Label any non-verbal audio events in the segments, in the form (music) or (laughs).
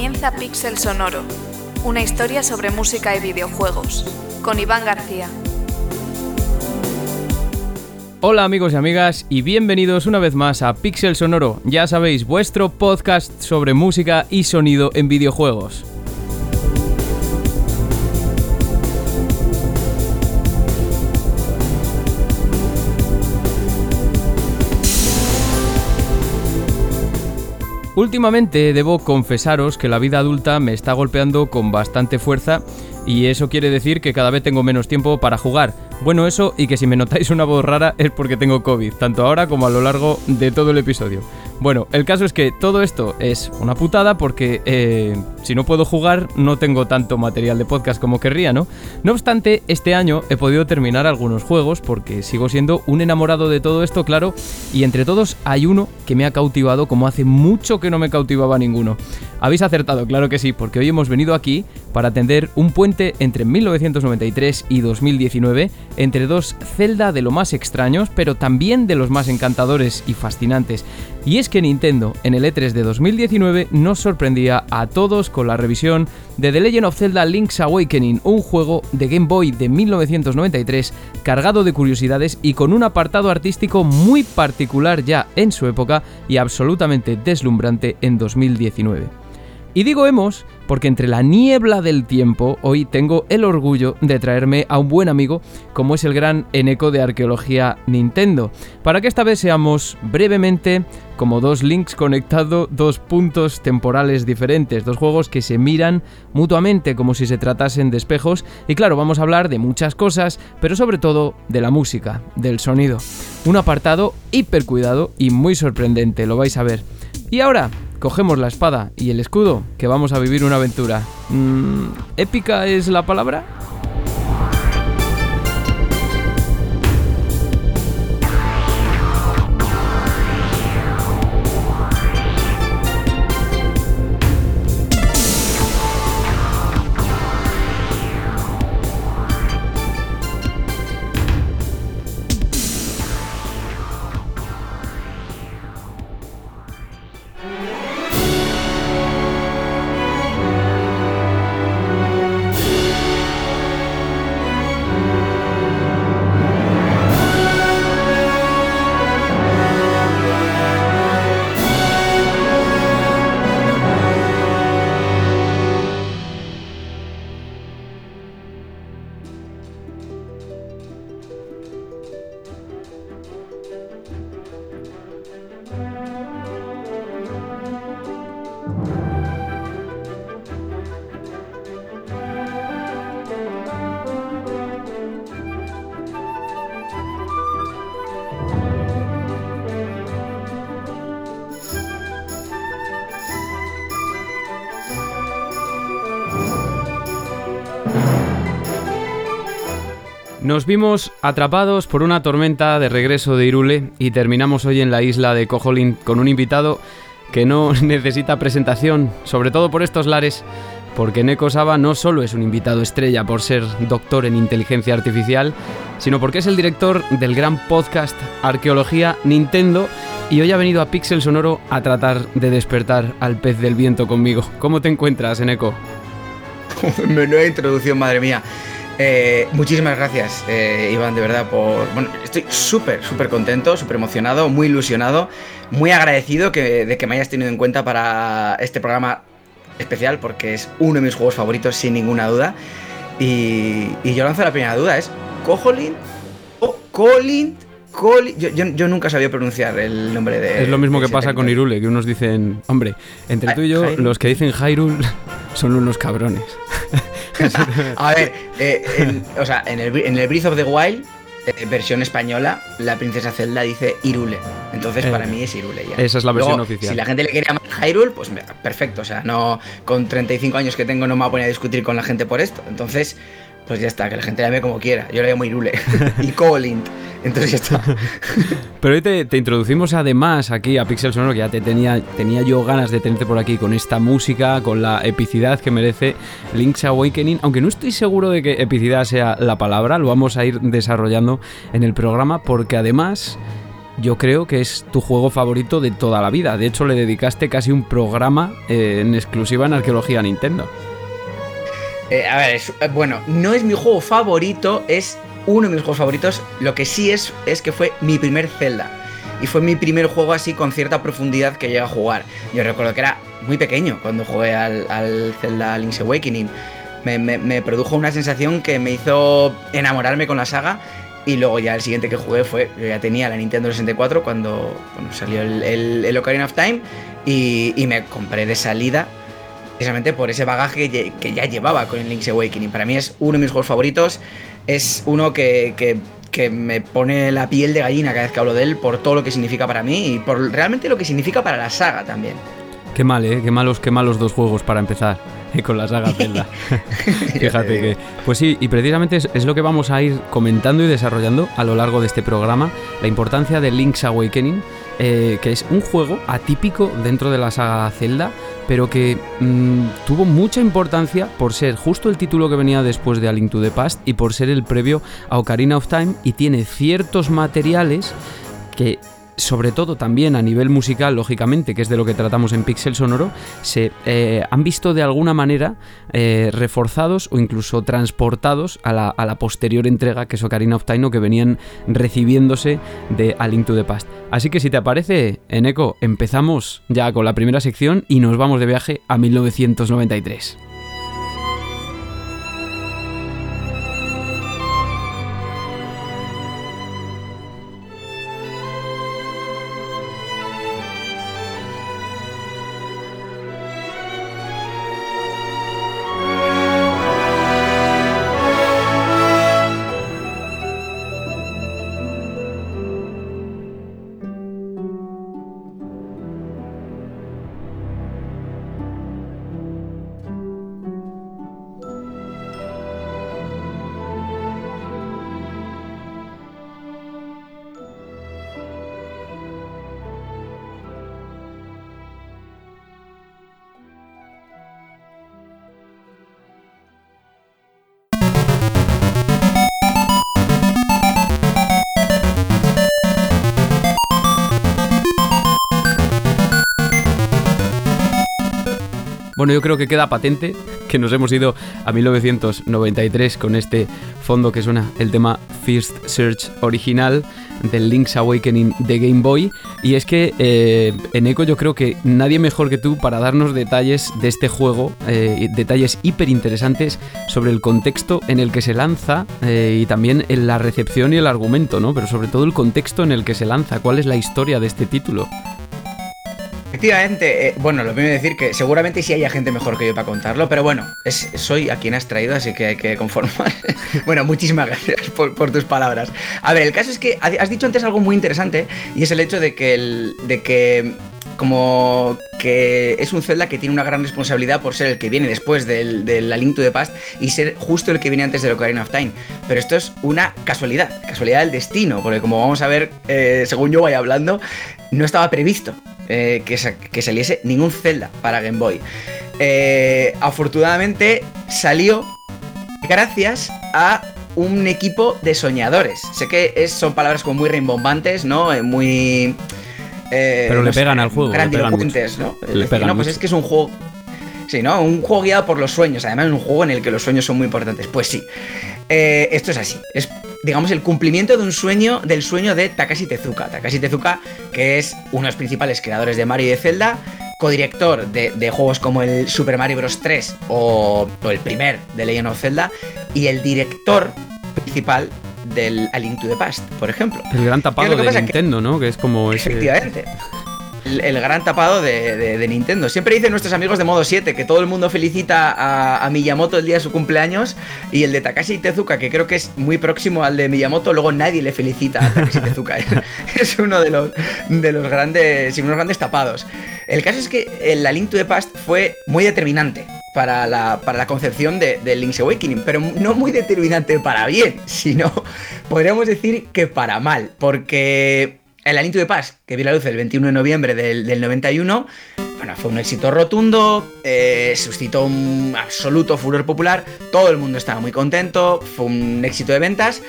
Comienza Pixel Sonoro, una historia sobre música y videojuegos, con Iván García. Hola amigos y amigas y bienvenidos una vez más a Pixel Sonoro, ya sabéis, vuestro podcast sobre música y sonido en videojuegos. Últimamente debo confesaros que la vida adulta me está golpeando con bastante fuerza y eso quiere decir que cada vez tengo menos tiempo para jugar. Bueno, eso y que si me notáis una voz rara (laughs) es porque tengo COVID, tanto ahora como a lo largo de todo el episodio. Bueno, el caso es que todo esto es una putada porque eh, si no puedo jugar no tengo tanto material de podcast como querría, ¿no? No obstante, este año he podido terminar algunos juegos porque sigo siendo un enamorado de todo esto, claro, y entre todos hay uno que me ha cautivado como hace mucho que no me cautivaba ninguno. Habéis acertado, claro que sí, porque hoy hemos venido aquí para atender un puente entre 1993 y 2019, entre dos Zelda de lo más extraños, pero también de los más encantadores y fascinantes. Y es que Nintendo en el E3 de 2019 nos sorprendía a todos con la revisión de The Legend of Zelda Link's Awakening, un juego de Game Boy de 1993 cargado de curiosidades y con un apartado artístico muy particular ya en su época y absolutamente deslumbrante en 2019. Y digo hemos porque entre la niebla del tiempo hoy tengo el orgullo de traerme a un buen amigo como es el gran Eneco de Arqueología Nintendo, para que esta vez seamos brevemente como dos links conectados, dos puntos temporales diferentes, dos juegos que se miran mutuamente como si se tratasen de espejos y claro, vamos a hablar de muchas cosas, pero sobre todo de la música, del sonido. Un apartado hiper cuidado y muy sorprendente, lo vais a ver. Y ahora, cogemos la espada y el escudo, que vamos a vivir una aventura. Mm, ¿Épica es la palabra? Nos vimos atrapados por una tormenta de regreso de Irule y terminamos hoy en la isla de Cojolin con un invitado que no (laughs) necesita presentación, sobre todo por estos lares, porque Neko Saba no solo es un invitado estrella por ser doctor en inteligencia artificial, sino porque es el director del gran podcast Arqueología Nintendo y hoy ha venido a Pixel Sonoro a tratar de despertar al pez del viento conmigo. ¿Cómo te encuentras, Neko? (laughs) Menuda introducción, madre mía. Eh, muchísimas gracias, eh, Iván, de verdad, por. Bueno, estoy súper, súper contento, súper emocionado, muy ilusionado, muy agradecido de que me hayas tenido en cuenta para este programa especial, porque es uno de mis juegos favoritos, sin ninguna duda. Y, yo lanzo la primera duda: ¿es Cojolin o Colin? Colin, yo, nunca sabía pronunciar el nombre de. Es lo mismo que pasa con Irule, que unos dicen, hombre, entre tú y yo, los que dicen Hyrule (laughs) son unos cabrones. (laughs) a ver, eh, en, o sea, en el, en el Breath of the Wild, eh, versión española, la princesa Zelda dice Irule. Entonces, para eh, mí es Irule ya. Esa es la versión oficial. Si la gente le quiere llamar Hyrule, pues perfecto. O sea, no con 35 años que tengo no me voy a poner a discutir con la gente por esto. Entonces, pues ya está, que la gente la llame como quiera. Yo le llamo Irule. (laughs) y Colin. Entonces ya está. (laughs) Pero hoy te, introducimos además aquí a Pixel Sonoro, que ya te tenía, tenía yo ganas de tenerte por aquí con esta música, con la epicidad que merece Link's Awakening. Aunque no estoy seguro de que epicidad sea la palabra, lo vamos a ir desarrollando en el programa, porque además yo creo que es tu juego favorito de toda la vida. De hecho, le dedicaste casi un programa eh, en exclusiva en arqueología Nintendo. Eh, a ver, eh, bueno, no es mi juego favorito, es uno de mis juegos favoritos. Lo que sí es, es que fue mi primer Zelda. Y fue mi primer juego así con cierta profundidad que llegué a jugar. Yo recuerdo que era muy pequeño cuando jugué al, Zelda Link's Awakening. Me, produjo una sensación que me hizo enamorarme con la saga. Y luego ya el siguiente que jugué fue, yo ya tenía la Nintendo 64 cuando salió el, Ocarina of Time. Y, y me compré de salida precisamente por ese bagaje que ya llevaba con el Link's Awakening. Para mí es uno de mis juegos favoritos, es uno que, que, me pone la piel de gallina cada vez que hablo de él por todo lo que significa para mí y por realmente lo que significa para la saga también. Qué mal, ¿eh? Qué malos, qué malos dos juegos para empezar (laughs) con la saga Zelda. (laughs) Fíjate que... Pues sí, y precisamente es, lo que vamos a ir comentando y desarrollando a lo largo de este programa, la importancia de Link's Awakening, eh, que es un juego atípico dentro de la saga Zelda, pero que mm, tuvo mucha importancia por ser justo el título que venía después de A Link to the Past y por ser el previo a Ocarina of Time y tiene ciertos materiales que sobre todo también a nivel musical, lógicamente, que es de lo que tratamos en Pixel Sonoro, se eh, han visto de alguna manera eh, reforzados o incluso transportados a la, posterior entrega que es Ocarina of Time, que venían recibiéndose de A Link to the Past. Así que si te aparece, en Eco, empezamos ya con la primera sección y nos vamos de viaje a 1993. Bueno, yo creo que queda patente que nos hemos ido a 1993 con este fondo que suena el tema First Search original del Link's Awakening de Game Boy. Y es que eh, en Echo yo creo que nadie mejor que tú para darnos detalles de este juego, eh, detalles hiper interesantes sobre el contexto en el que se lanza eh, y también en la recepción y el argumento, ¿no? Pero sobre todo el contexto en el que se lanza, cuál es la historia de este título. Efectivamente, eh, bueno, lo primero decir que seguramente sí haya gente mejor que yo para contarlo, pero bueno, es, soy a quien has traído, así que hay que conformar. (laughs) bueno, muchísimas gracias por, tus palabras. A ver, el caso es que has dicho antes algo muy interesante y es el hecho de que, el, de que como que es un Zelda que tiene una gran responsabilidad por ser el que viene después del, del Link to the Past y ser justo el que viene antes del Ocarina of Time. Pero esto es una casualidad, casualidad del destino, porque como vamos a ver, eh, según yo voy hablando, no estaba previsto eh, que, saliese ningún Zelda para Game Boy. Eh, afortunadamente salió gracias a un equipo de soñadores. Sé que son palabras como muy rimbombantes, ¿no? Eh, muy... Pero le pegan al juego. Grandilocuentes, ¿no? no, pues es que es un juego... Sí, ¿no? Un juego guiado por los sueños. Además, es un juego en el que los sueños son muy importantes. Pues sí. esto es así. Es digamos, el cumplimiento de un sueño, del sueño de Takashi Tezuka. Takashi Tezuka, que es uno de los principales creadores de Mario y de Zelda, codirector de, de juegos como el Super Mario Bros. 3 o, el primer de Legend of Zelda, y el director principal del A Link to the Past, por ejemplo. El gran tapado de Nintendo, ¿no? Que es como ese... Efectivamente el, gran tapado de, Nintendo. Siempre dicen nuestros amigos de modo 7 que todo el mundo felicita a, Miyamoto el día de su cumpleaños y el de Takashi Tezuka, que creo que es muy próximo al de Miyamoto, luego nadie le felicita a Takashi (laughs) Tezuka. (laughs) es uno de los, de los grandes, unos grandes tapados. El caso es que la Link to the Past fue muy determinante para la, para la concepción de, de, Link's Awakening, pero no muy determinante para bien, sino (laughs) podríamos decir que para mal, porque el Alinto de Paz, que vio la luz el 21 de noviembre del, 91, bueno, fue un éxito rotundo, eh, suscitó un absoluto furor popular, todo el mundo estaba muy contento, fue un éxito de ventas,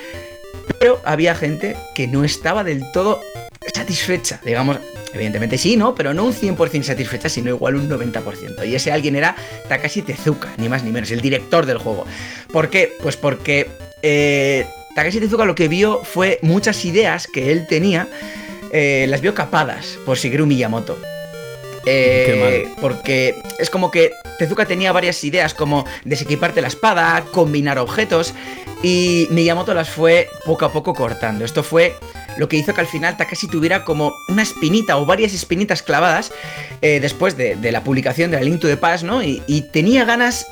pero había gente que no estaba del todo satisfecha, digamos, evidentemente sí, ¿no? Pero no un 100% satisfecha, sino igual un 90%. Y ese alguien era Takashi Tezuka, ni más ni menos, el director del juego. ¿Por qué? Pues porque eh, Takashi Tezuka lo que vio fue muchas ideas que él tenía, eh, las vio capadas por Shigeru Miyamoto. Eh, porque es como que Tezuka tenía varias ideas como desequiparte la espada, combinar objetos y Miyamoto las fue poco a poco cortando. Esto fue lo que hizo que al final Takashi tuviera como una espinita o varias espinitas clavadas eh, después de, la publicación de la Link to the Past, ¿no? Y, tenía ganas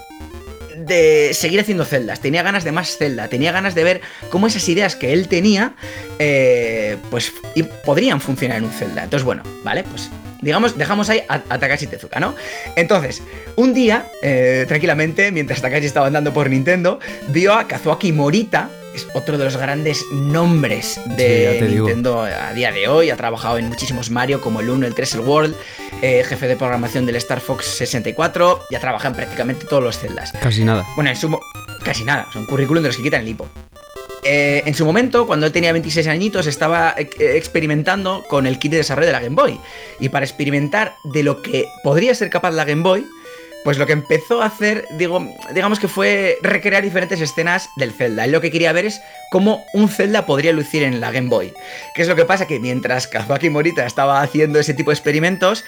de seguir haciendo celdas, tenía ganas de más celda, tenía ganas de ver cómo esas ideas que él tenía, eh, pues podrían funcionar en un celda. Entonces, bueno, vale, pues digamos, dejamos ahí a, Takashi Tezuka, ¿no? Entonces, un día, eh, tranquilamente, mientras Takashi estaba andando por Nintendo, vio a Kazuaki Morita, es otro de los grandes nombres de Nintendo a día de hoy. Ha trabajado en muchísimos Mario como el 1, el 3, el World, eh, jefe de programación del Star Fox 64 y ha trabajado en prácticamente todos los celdas. Casi nada. Bueno, en sumo, casi nada. Es un currículum de los que quitan el hipo. Eh, en su momento, cuando él tenía 26 añitos, estaba eh, experimentando con el kit de desarrollo de la Game Boy. Y para experimentar de lo que podría ser capaz la Game Boy, pues lo que empezó a hacer, digo, digamos que fue recrear diferentes escenas del Zelda. Él lo que quería ver es cómo un Zelda podría lucir en la Game Boy. ¿Qué es lo que pasa? Que mientras Kazuaki Morita estaba haciendo ese tipo de experimentos,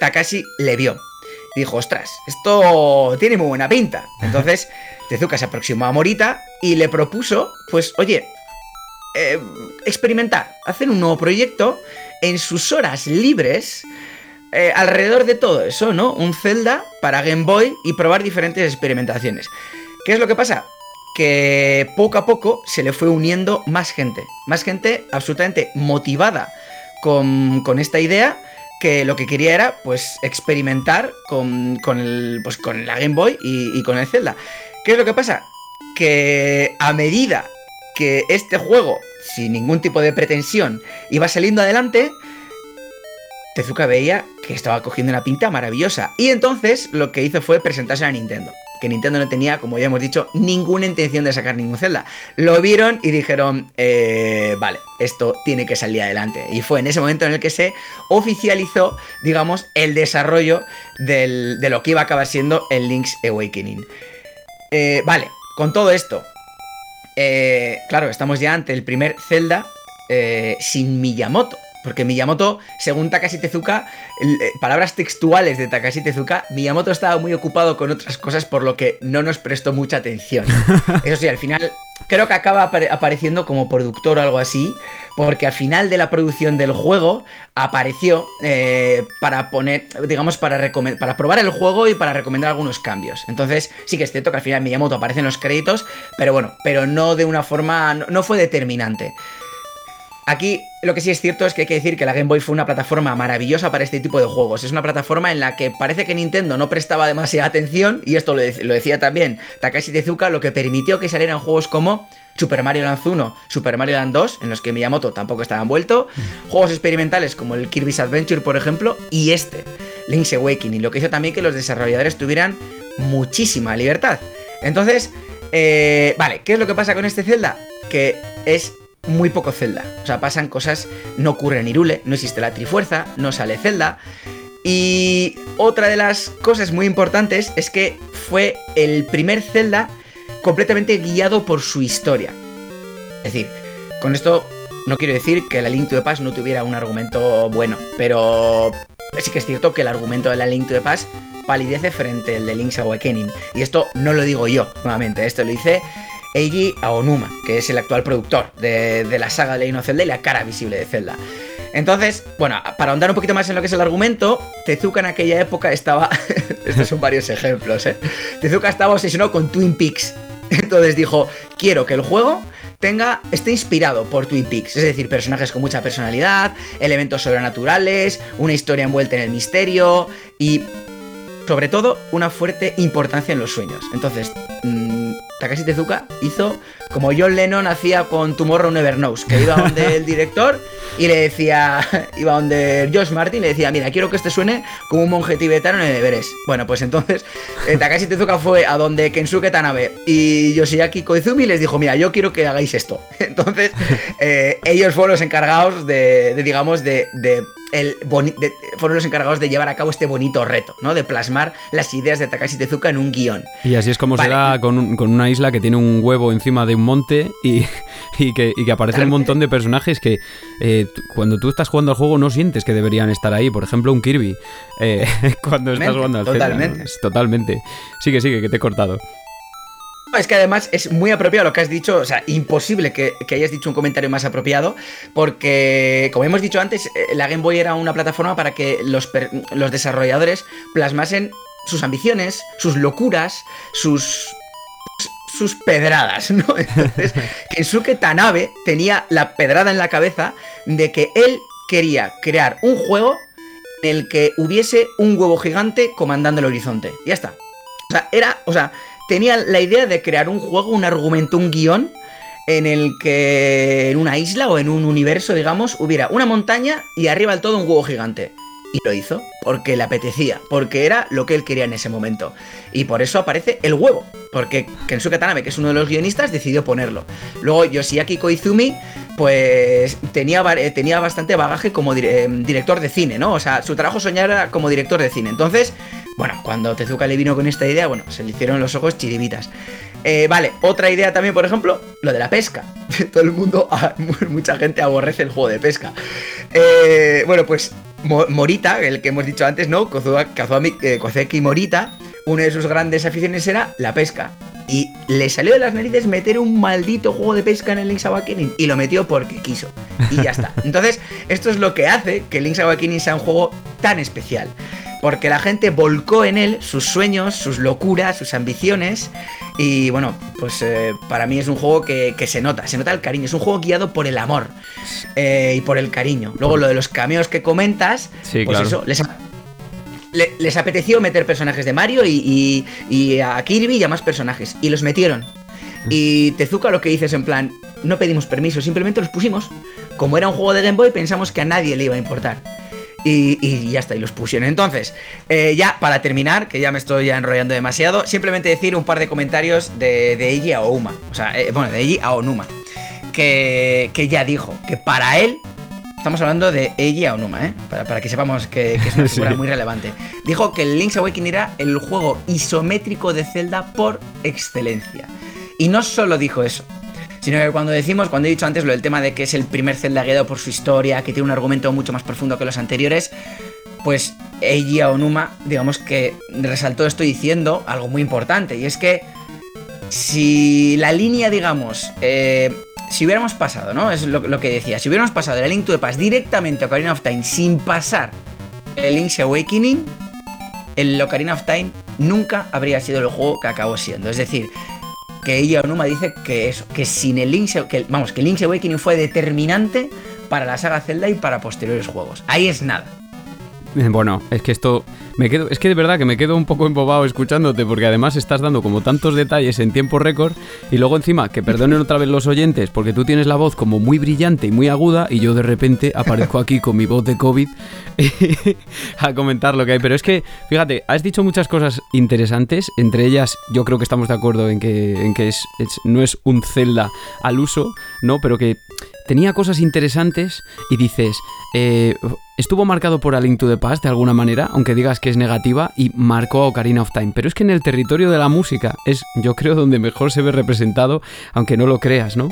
Takashi le vio. Y dijo, ostras, esto tiene muy buena pinta. Entonces, Tezuka se aproximó a Morita y le propuso, pues, oye, eh, experimentar, hacer un nuevo proyecto en sus horas libres eh, alrededor de todo eso, ¿no? Un Zelda para Game Boy y probar diferentes experimentaciones. ¿Qué es lo que pasa? Que poco a poco se le fue uniendo más gente, más gente absolutamente motivada con, esta idea que lo que quería era pues experimentar con, el, pues, con la Game Boy y, y con el Zelda. ¿Qué es lo que pasa? Que a medida que este juego, sin ningún tipo de pretensión, iba saliendo adelante, Tezuka veía que estaba cogiendo una pinta maravillosa. Y entonces lo que hizo fue presentarse a Nintendo. Que Nintendo no tenía, como ya hemos dicho, ninguna intención de sacar ningún Zelda. Lo vieron y dijeron, eh, vale, esto tiene que salir adelante. Y fue en ese momento en el que se oficializó, digamos, el desarrollo de lo que iba a acabar siendo el Link's Awakening. Eh, vale, con todo esto, eh, claro, estamos ya ante el primer Zelda eh, sin Miyamoto. Porque Miyamoto, según Takashi Tezuka, palabras textuales de Takashi Tezuka, Miyamoto estaba muy ocupado con otras cosas por lo que no nos prestó mucha atención. (laughs) Eso sí, al final creo que acaba apareciendo como productor o algo así, porque al final de la producción del juego apareció eh, para poner, digamos, para, para probar el juego y para recomendar algunos cambios. Entonces, sí que es cierto que al final Miyamoto aparece en los créditos, pero bueno, pero no de una forma, no fue determinante. Aquí lo que sí es cierto es que hay que decir que la Game Boy fue una plataforma maravillosa para este tipo de juegos. Es una plataforma en la que parece que Nintendo no prestaba demasiada atención, y esto lo, decía también Takashi Tezuka, lo que permitió que salieran juegos como Super Mario Land 1, Super Mario Land 2, en los que Miyamoto tampoco estaba envuelto, juegos experimentales como el Kirby's Adventure, por ejemplo, y este, Link's Awakening, lo que hizo también que los desarrolladores tuvieran muchísima libertad. Entonces, eh, vale, ¿qué es lo que pasa con este Zelda? Que es muy poco Zelda. O sea, pasan cosas, no ocurre en Irule, no existe la Trifuerza, no sale Zelda. Y otra de las cosas muy importantes es que fue el primer Zelda completamente guiado por su historia. Es decir, con esto no quiero decir que la Link to the Past no tuviera un argumento bueno, pero sí que es cierto que el argumento de la Link to the Past palidece frente al de Link's Awakening. Y esto no lo digo yo, nuevamente, esto lo dice Eiji Aonuma, que es el actual productor de, la saga Legend of Zelda y la cara visible de Zelda. Entonces, bueno, para ahondar un poquito más en lo que es el argumento, Tezuka en aquella época estaba. (laughs) Estos son varios ejemplos, ¿eh? Tezuka estaba obsesionado con Twin Peaks. Entonces dijo: Quiero que el juego tenga, esté inspirado por Twin Peaks, es decir, personajes con mucha personalidad, elementos sobrenaturales, una historia envuelta en el misterio y, sobre todo, una fuerte importancia en los sueños. Entonces, mm, Takashi Tezuka hizo como John Lennon hacía con Tomorrow Never Knows, que iba donde el director y le decía, (laughs) iba donde Josh Martin le decía, mira, quiero que este suene como un monje tibetano en el Everest. Bueno, pues entonces eh, Takashi Tezuka fue a donde Kensuke Tanabe y Yoshiaki Koizumi les dijo, mira, yo quiero que hagáis esto. (laughs) Entonces eh, ellos fueron los encargados de, digamos, de el fueron los encargados de llevar a cabo este bonito reto, ¿no? De plasmar las ideas de Takashi Tezuka en un guion. Y así es como se da con, una isla que tiene un huevo encima de un monte y, que, aparecen un montón de personajes que eh, cuando tú estás jugando al juego no sientes que deberían estar ahí. Por ejemplo, un Kirby. Eh, (laughs) cuando estás jugando al Totalmente. Totalmente. Sigue, sigue, que te he cortado. Es que además es muy apropiado lo que has dicho, o sea, imposible que, hayas dicho un comentario más apropiado, porque, como hemos dicho antes, eh, la Game Boy era una plataforma para que los, desarrolladores plasmasen sus ambiciones, sus locuras, sus sus pedradas, ¿no? (laughs) Entonces, Kensuke Tanabe tenía la pedrada en la cabeza de que él quería crear un juego en el que hubiese un huevo gigante comandando el horizonte. Ya está. O sea, era, o sea, tenía la idea de crear un juego, un argumento, un guion en el que en una isla o en un universo, digamos, hubiera una montaña y arriba del todo un huevo gigante. Y lo hizo, porque le apetecía, porque era lo que él quería en ese momento. Y por eso aparece el huevo, porque Kensuke Tanabe, que es uno de los guionistas, decidió ponerlo. Luego Yoshiaki Koizumi, pues tenía, tenía bastante bagaje como eh, director de cine, ¿no? O sea, su trabajo soñar como director de cine. Entonces, bueno, cuando Tezuka le vino con esta idea, bueno, se le hicieron los ojos chiribitas. Eh, vale, otra idea también, por ejemplo, lo de la pesca. (laughs) Todo el mundo, (laughs) ah, mucha gente aborrece el juego de pesca. Eh, bueno, pues Morita, el que hemos dicho antes, ¿no? Kazuaki eh, Morita, una de sus grandes aficiones era la pesca. Y le salió de las narices meter un maldito juego de pesca en el Link's Awakening. Y lo metió porque quiso. Y ya está. (laughs) Entonces, esto es lo que hace que Link's Awakening sea un juego tan especial porque la gente volcó en él sus sueños, sus locuras, sus ambiciones. Y bueno, pues eh, para mí es un juego que, se nota, se nota el cariño. Es un juego guiado por el amor eh, y por el cariño. Luego lo de los cameos que comentas, pues eso, les, apeteció meter personajes de Mario y, y, a Kirby y a más personajes. Y los metieron. Y Tezuka lo que dices en plan, no pedimos permiso, simplemente los pusimos. Como era un juego de Game Boy, pensamos que a nadie le iba a importar. Y, ya está, y los pusieron. Entonces, eh, ya para terminar, que ya me estoy ya enrollando demasiado, simplemente decir un par de comentarios de, de Eiji Aouma. O sea, eh, bueno, de Eiji Aonuma. Que, que ya dijo que para él, estamos hablando de Eiji Aonuma, ¿eh? Para, que sepamos que, es una (laughs) figura muy relevante. Dijo que el Link's Awakening era el juego isométrico de Zelda por excelencia. Y no solo dijo eso, Sino que cuando decimos, cuando he dicho antes lo del tema de que es el primer Zelda guiado por su historia, que tiene un argumento mucho más profundo que los anteriores, pues Eiji Onuma, digamos que resaltó esto diciendo algo muy importante, y es que si la línea, digamos, eh, si hubiéramos pasado, ¿no? Es lo, que decía, si hubiéramos pasado de la Link to the Past directamente a Ocarina of Time sin pasar el Link's Awakening, el Ocarina of Time nunca habría sido el juego que acabó siendo. Es decir, que ella Onuma dice que eso, que sin el Link's, que, vamos, que Link's Awakening fue determinante para la saga Zelda y para posteriores juegos. Ahí es nada. (laughs) Bueno, es que esto me quedo, es que de verdad que me quedo un poco embobado escuchándote porque además estás dando como tantos detalles en tiempo récord y luego encima que perdonen otra vez los oyentes porque tú tienes la voz como muy brillante y muy aguda y yo de repente aparezco aquí con mi voz de COVID (laughs) a comentar lo que hay. Pero es que, fíjate, has dicho muchas cosas interesantes, entre ellas yo creo que estamos de acuerdo en que, en que es, no es un Zelda al uso, ¿no? Pero que tenía cosas interesantes y dices, eh, estuvo marcado por A Link to the Past de alguna manera, aunque digas que es negativa, y marcó a Ocarina of Time. Pero es que en el territorio de la música es, yo creo, donde mejor se ve representado, aunque no lo creas, ¿no?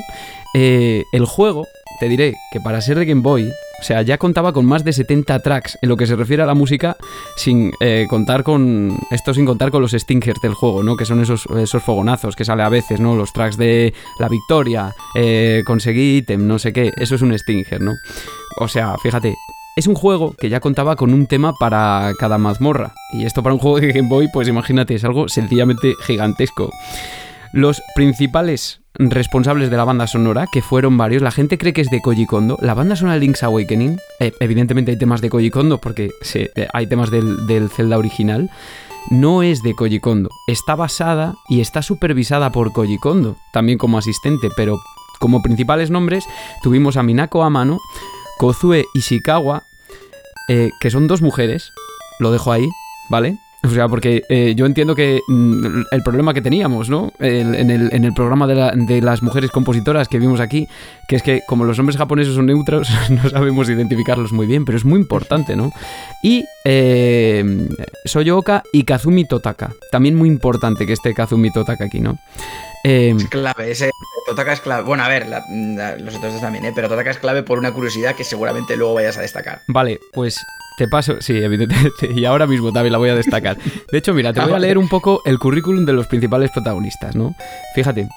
Eh, el juego, te diré que para ser de Game Boy, o sea, ya contaba con más de 70 tracks en lo que se refiere a la música, sin eh, contar con. Esto sin contar con los stingers del juego, ¿no? Que son esos, esos fogonazos que sale a veces, ¿no? Los tracks de la victoria, eh, conseguí ítem, no sé qué. Eso es un stinger, ¿no? O sea, fíjate, es un juego que ya contaba con un tema para cada mazmorra. Y esto para un juego de Game Boy, pues imagínate, es algo sencillamente gigantesco. Los principales responsables de la banda sonora, que fueron varios, la gente cree que es de Koji Kondo. La banda sonora de Link's Awakening, eh, evidentemente hay temas de Koji Kondo porque eh, hay temas del, del Zelda original. no es de Koji Kondo. Está basada y está supervisada por Koji Kondo, también como asistente, pero como principales nombres tuvimos a Minako Amano, Kozue Ishikawa, eh, que son dos mujeres, lo dejo ahí, ¿vale? O sea, porque eh, yo entiendo que mm, el problema que teníamos, ¿no? El- en, el, en el programa de, la- de las mujeres compositoras que vimos aquí, que es que como los nombres japoneses son neutros, (laughs) no sabemos identificarlos muy bien, pero es muy importante, ¿no? Y eh, Soyooka y Kazumi Totaka. También muy importante que esté Kazumi Totaka aquí, ¿no? Eh, Es clave, ese Totaka es clave. Bueno, a ver, la- la- los otros dos también, ¿eh? Pero Totaka es clave por una curiosidad que seguramente luego vayas a destacar. Vale, pues te paso, sí, evidentemente, y ahora mismo también la voy a destacar. De hecho, mira, te voy a leer un poco el currículum de los principales protagonistas, ¿no? Fíjate.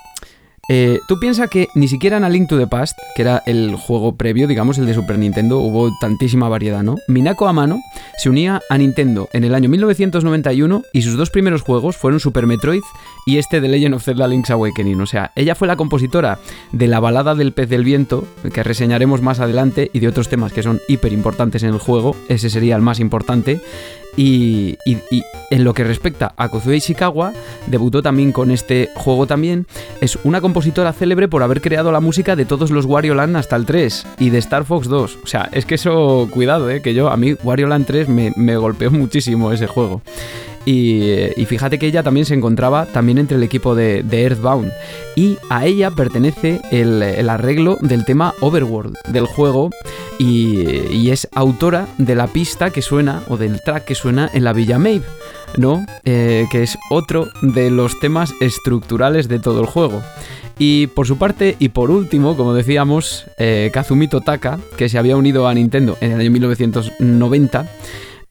Eh, tú piensas que ni siquiera en A Link to the Past, que era el juego previo, digamos, el de Super Nintendo, hubo tantísima variedad, ¿no? Minako Amano se unía a Nintendo en el año 1991 y sus dos primeros juegos fueron Super Metroid y este de Legend of Zelda Link's Awakening. O sea, ella fue la compositora de la balada del pez del viento, que reseñaremos más adelante, y de otros temas que son hiper importantes en el juego. Ese sería el más importante. Y, y- en lo que respecta a Kozue Ishikawa, debutó también con este juego también. Es una compositora célebre por haber creado la música de todos los Wario Land hasta el 3 y de Star Fox 2. O sea, es que eso, cuidado, eh, que yo, a mí Wario Land 3 me, me golpeó muchísimo ese juego. Y, fíjate que ella también se encontraba también entre el equipo de, Earthbound. Y a ella pertenece el, arreglo del tema Overworld del juego. Y, y es autora de la pista que suena, o del track que suena en la Villa Maeve, ¿no? Eh, que es otro de los temas estructurales de todo el juego. Y por su parte, y por último, como decíamos, eh, Kazumi Totaka, que se había unido a Nintendo en el año 1990,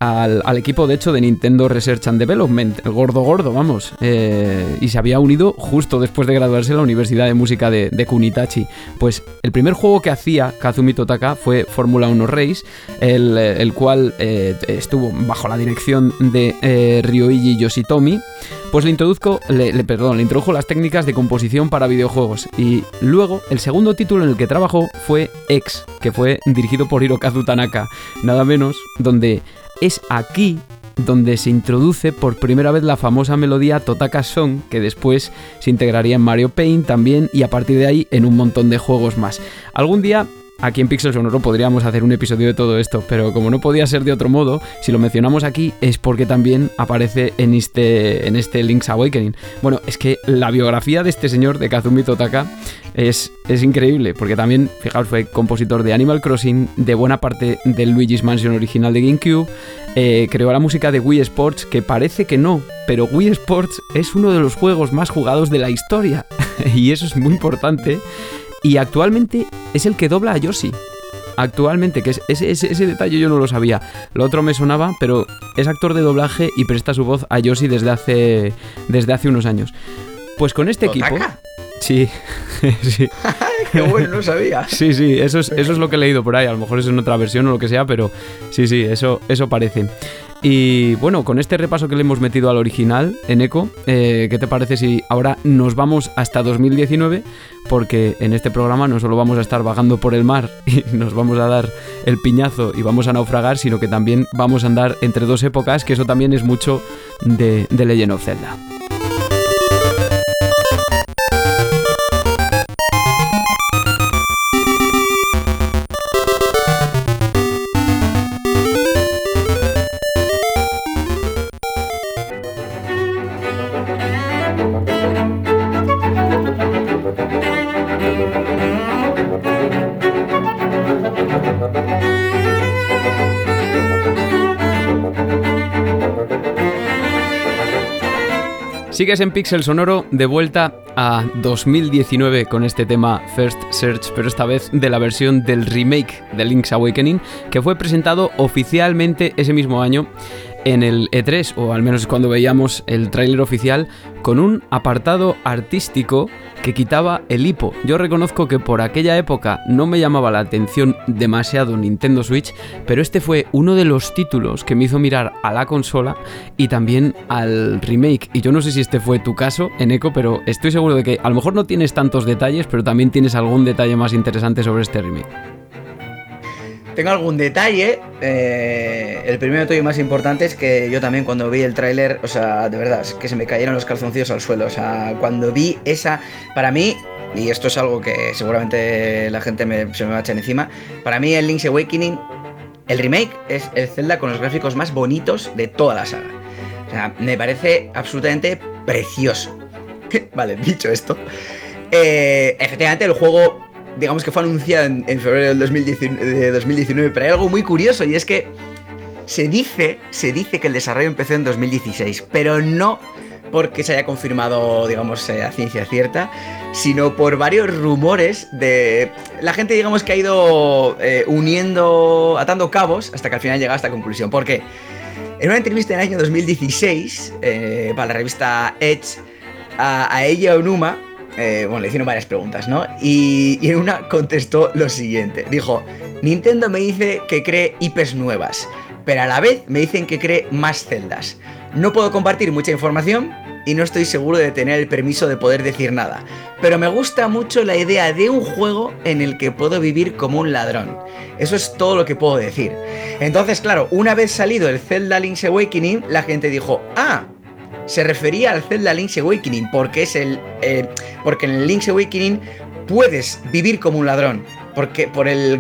al, al equipo de hecho de Nintendo Research and Development, el gordo gordo, vamos, eh, y se había unido justo después de graduarse en la Universidad de Música de, Kunitachi. Pues el primer juego que hacía Kazumi Totaka fue Fórmula 1 Race, el, eh, el cual eh, estuvo bajo la dirección de eh, Ryoichi Yoshitomi. Pues le introduzco, le- perdón, le introdujo las técnicas de composición para videojuegos. Y luego, el segundo título en el que trabajó fue X, que fue dirigido por Hirokazu Tanaka, nada menos, donde es aquí donde se introduce por primera vez la famosa melodía Totaka Song, que después se integraría en Mario Paint también y a partir de ahí en un montón de juegos más. Algún día Aquí en Pixel Sonoro podríamos hacer un episodio de todo esto, pero como no podía ser de otro modo, si lo mencionamos aquí es porque también aparece en este, en este Link's Awakening. Bueno, es que la biografía de este señor, de Kazumi Totaka, es, es increíble, porque también, fijaos, fue compositor de Animal Crossing, de buena parte del Luigi's Mansion original de GameCube, eh, creó la música de Wii Sports, que parece que no, pero Wii Sports es uno de los juegos más jugados de la historia, (laughs) y eso es muy importante. Y actualmente es el que dobla a Yoshi. Actualmente, que es, ese, ese- ese detalle yo no lo sabía. Lo otro me sonaba, pero es actor de doblaje y presta su voz a Yoshi desde hace, desde hace unos años. Pues con este equipo. Sí, (laughs) sí. (laughs) Qué bueno, no sabía. Sí, sí, eso es, eso es lo que he leído por ahí. A lo mejor es en otra versión o lo que sea, pero sí, sí, eso, eso parece. Y bueno, con este repaso que le hemos metido al original en Eco, eh, ¿qué te parece si ahora nos vamos hasta 2019? Porque en este programa no solo vamos a estar vagando por el mar (laughs) y nos vamos a dar el piñazo y vamos a naufragar, sino que también vamos a andar entre dos épocas, que eso también es mucho de, de Legend of Zelda. Sigues en Pixel Sonoro de vuelta a 2019 con este tema First Search, pero esta vez de la versión del remake de Link's Awakening, que fue presentado oficialmente ese mismo año en el E3, o al menos cuando veíamos el tráiler oficial, con un apartado artístico que quitaba el hipo. Yo reconozco que por aquella época no me llamaba la atención demasiado Nintendo Switch, pero este fue uno de los títulos que me hizo mirar a la consola y también al remake. Y yo no sé si este fue tu caso, en Eco, pero estoy seguro de que a lo mejor no tienes tantos detalles, pero también tienes algún detalle más interesante sobre este remake. Tengo algún detalle. Eh, el primero detalle más importante es que yo también cuando vi el tráiler, o sea, de verdad, es que se me cayeron los calzoncillos al suelo. O sea, cuando vi esa, para mí, y esto es algo que seguramente la gente se me va a echar encima, para mí el Link's Awakening, el remake, es el Zelda con los gráficos más bonitos de toda la saga. O sea, me parece absolutamente precioso. (laughs) vale, dicho esto, eh, efectivamente el juego digamos que fue anunciado en, febrero del 2019, pero hay algo muy curioso y es que se dice, se dice que el desarrollo empezó en 2016, pero no porque se haya confirmado, digamos, eh, a ciencia cierta, sino por varios rumores de... La gente, digamos, que ha ido eh, uniendo, atando cabos hasta que al final llega a esta conclusión. ¿Por qué? En una entrevista en el año 2016, eh, para la revista Edge, a, a ella Onuma, eh, bueno, le hicieron varias preguntas, ¿no? Y, en una contestó lo siguiente. Dijo, Nintendo me dice que cree IPs nuevas, pero a la vez me dicen que cree más celdas. No puedo compartir mucha información y no estoy seguro de tener el permiso de poder decir nada, pero me gusta mucho la idea de un juego en el que puedo vivir como un ladrón. Eso es todo lo que puedo decir. Entonces, claro, una vez salido el Zelda Link's Awakening, la gente dijo, ah, se refería al Zelda Link's Awakening, porque es el. Eh, porque en el Link's Awakening puedes vivir como un ladrón. Porque por el,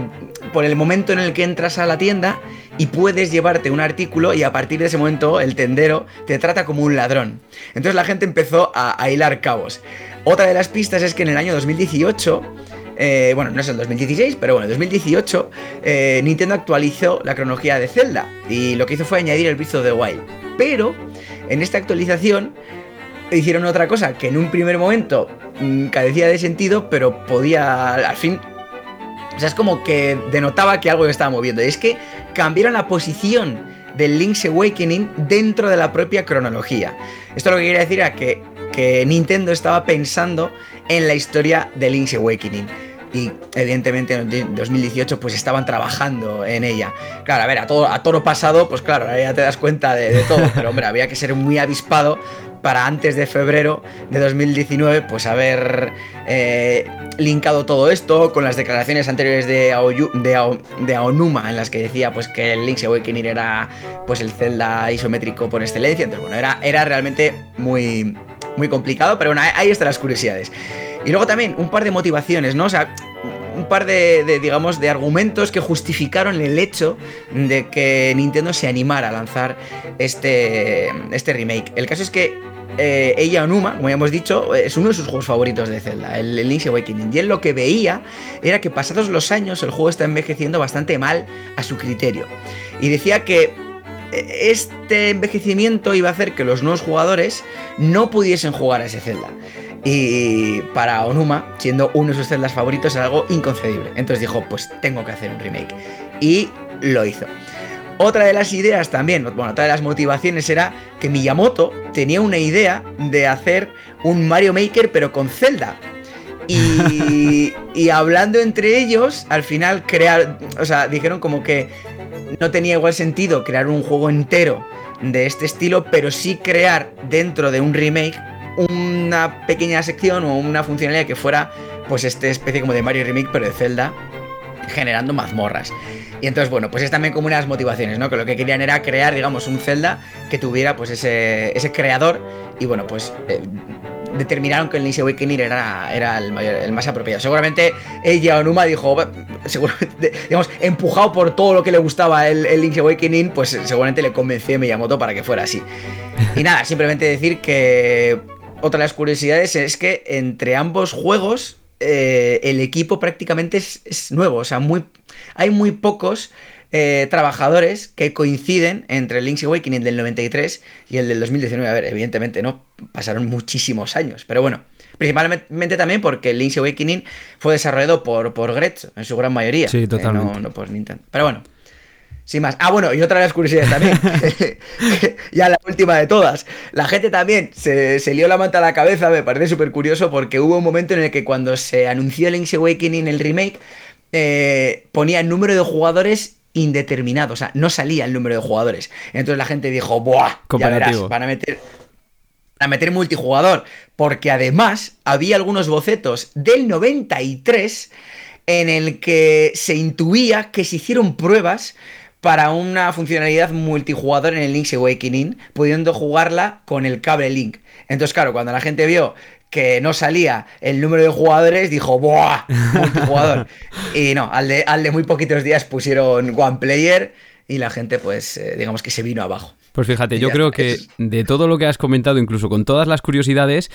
por el momento en el que entras a la tienda y puedes llevarte un artículo y a partir de ese momento el tendero te trata como un ladrón. Entonces la gente empezó a, hilar cabos. Otra de las pistas es que en el año 2018 eh, bueno, no es el 2016, pero bueno, en 2018 eh, Nintendo actualizó la cronología de Zelda y lo que hizo fue añadir el Breath de Wild. Pero en esta actualización hicieron otra cosa que en un primer momento mm, carecía de sentido, pero podía al fin... O sea, es como que denotaba que algo estaba moviendo. Y es que cambiaron la posición del Link's Awakening dentro de la propia cronología. Esto lo que quería decir era que, que Nintendo estaba pensando en la historia de Link's Awakening. Y evidentemente en 2018 pues estaban trabajando en ella. Claro, a ver, a todo, a toro pasado, pues claro, ya te das cuenta de, todo, pero hombre, había que ser muy avispado para antes de febrero de 2019 pues haber eh, linkado todo esto con las declaraciones anteriores de, de, Aonuma en las que decía pues que el Link's Awakening era pues el Zelda isométrico por excelencia, entonces bueno, era, era realmente muy, muy complicado, pero bueno, ahí están las curiosidades. Y luego también un par de motivaciones, ¿no? O sea, un par de, digamos, de argumentos que justificaron el hecho de que Nintendo se animara a lanzar este, este remake. El caso es que eh, ella Onuma, como ya hemos dicho, es uno de sus juegos favoritos de Zelda, el, Link's Awakening. Y él lo que veía era que pasados los años el juego está envejeciendo bastante mal a su criterio. Y decía que este envejecimiento iba a hacer que los nuevos jugadores no pudiesen jugar a ese Zelda. Y para Onuma, siendo uno de sus celdas favoritos, era algo inconcebible. Entonces dijo, pues tengo que hacer un remake. Y lo hizo. Otra de las ideas también, bueno, otra de las motivaciones era que Miyamoto tenía una idea de hacer un Mario Maker pero con Zelda. Y, (laughs) y hablando entre ellos, al final crear, o sea, dijeron como que no tenía igual sentido crear un juego entero de este estilo, pero sí crear dentro de un remake una pequeña sección o una funcionalidad que fuera pues esta especie como de Mario Remake pero de Zelda generando mazmorras. Y entonces, bueno, pues es también como unas motivaciones, ¿no? Que lo que querían era crear, digamos, un Zelda que tuviera pues ese, ese creador y bueno, pues eh, determinaron que el Link's Awakening era, era el, más apropiado. Seguramente ella Onuma dijo, seguramente, digamos, empujado por todo lo que le gustaba el, el Link's Awakening, pues seguramente le convenció a Miyamoto para que fuera así. Y nada, simplemente decir que otra de las curiosidades es que entre ambos juegos eh, el equipo prácticamente es, nuevo. O sea, muy, hay muy pocos eh, trabajadores que coinciden entre el Link's Awakening del 93 y el del 2019. A ver, evidentemente no, pasaron muchísimos años. Pero bueno, principalmente también porque el Link's Awakening fue desarrollado por, por Gretsch en su gran mayoría. Sí, totalmente. no, no por Nintendo. Pero bueno, sin más. Ah, bueno, y otra de las curiosidades también. (laughs) (laughs) ya la última de todas. La gente también se, se lió la manta a la cabeza, me parece súper curioso, porque hubo un momento en el que cuando se anunció Link's Awakening, el remake, eh, ponía el número de jugadores indeterminado, o sea, no salía el número de jugadores. Entonces la gente dijo, ¡buah! Ya verás, van a meter, a meter multijugador. Porque además había algunos bocetos del 93 en el que se intuía que se hicieron pruebas para una funcionalidad multijugador en el Link's Awakening, pudiendo jugarla con el cable Link. Entonces, claro, cuando la gente vio que no salía el número de jugadores, dijo, ¡buah! Multijugador. (laughs) y no, al de, al de muy poquitos días pusieron One Player y la gente, pues, eh, digamos que se vino abajo. Pues fíjate, yo creo que de todo lo que has comentado, incluso con todas las curiosidades,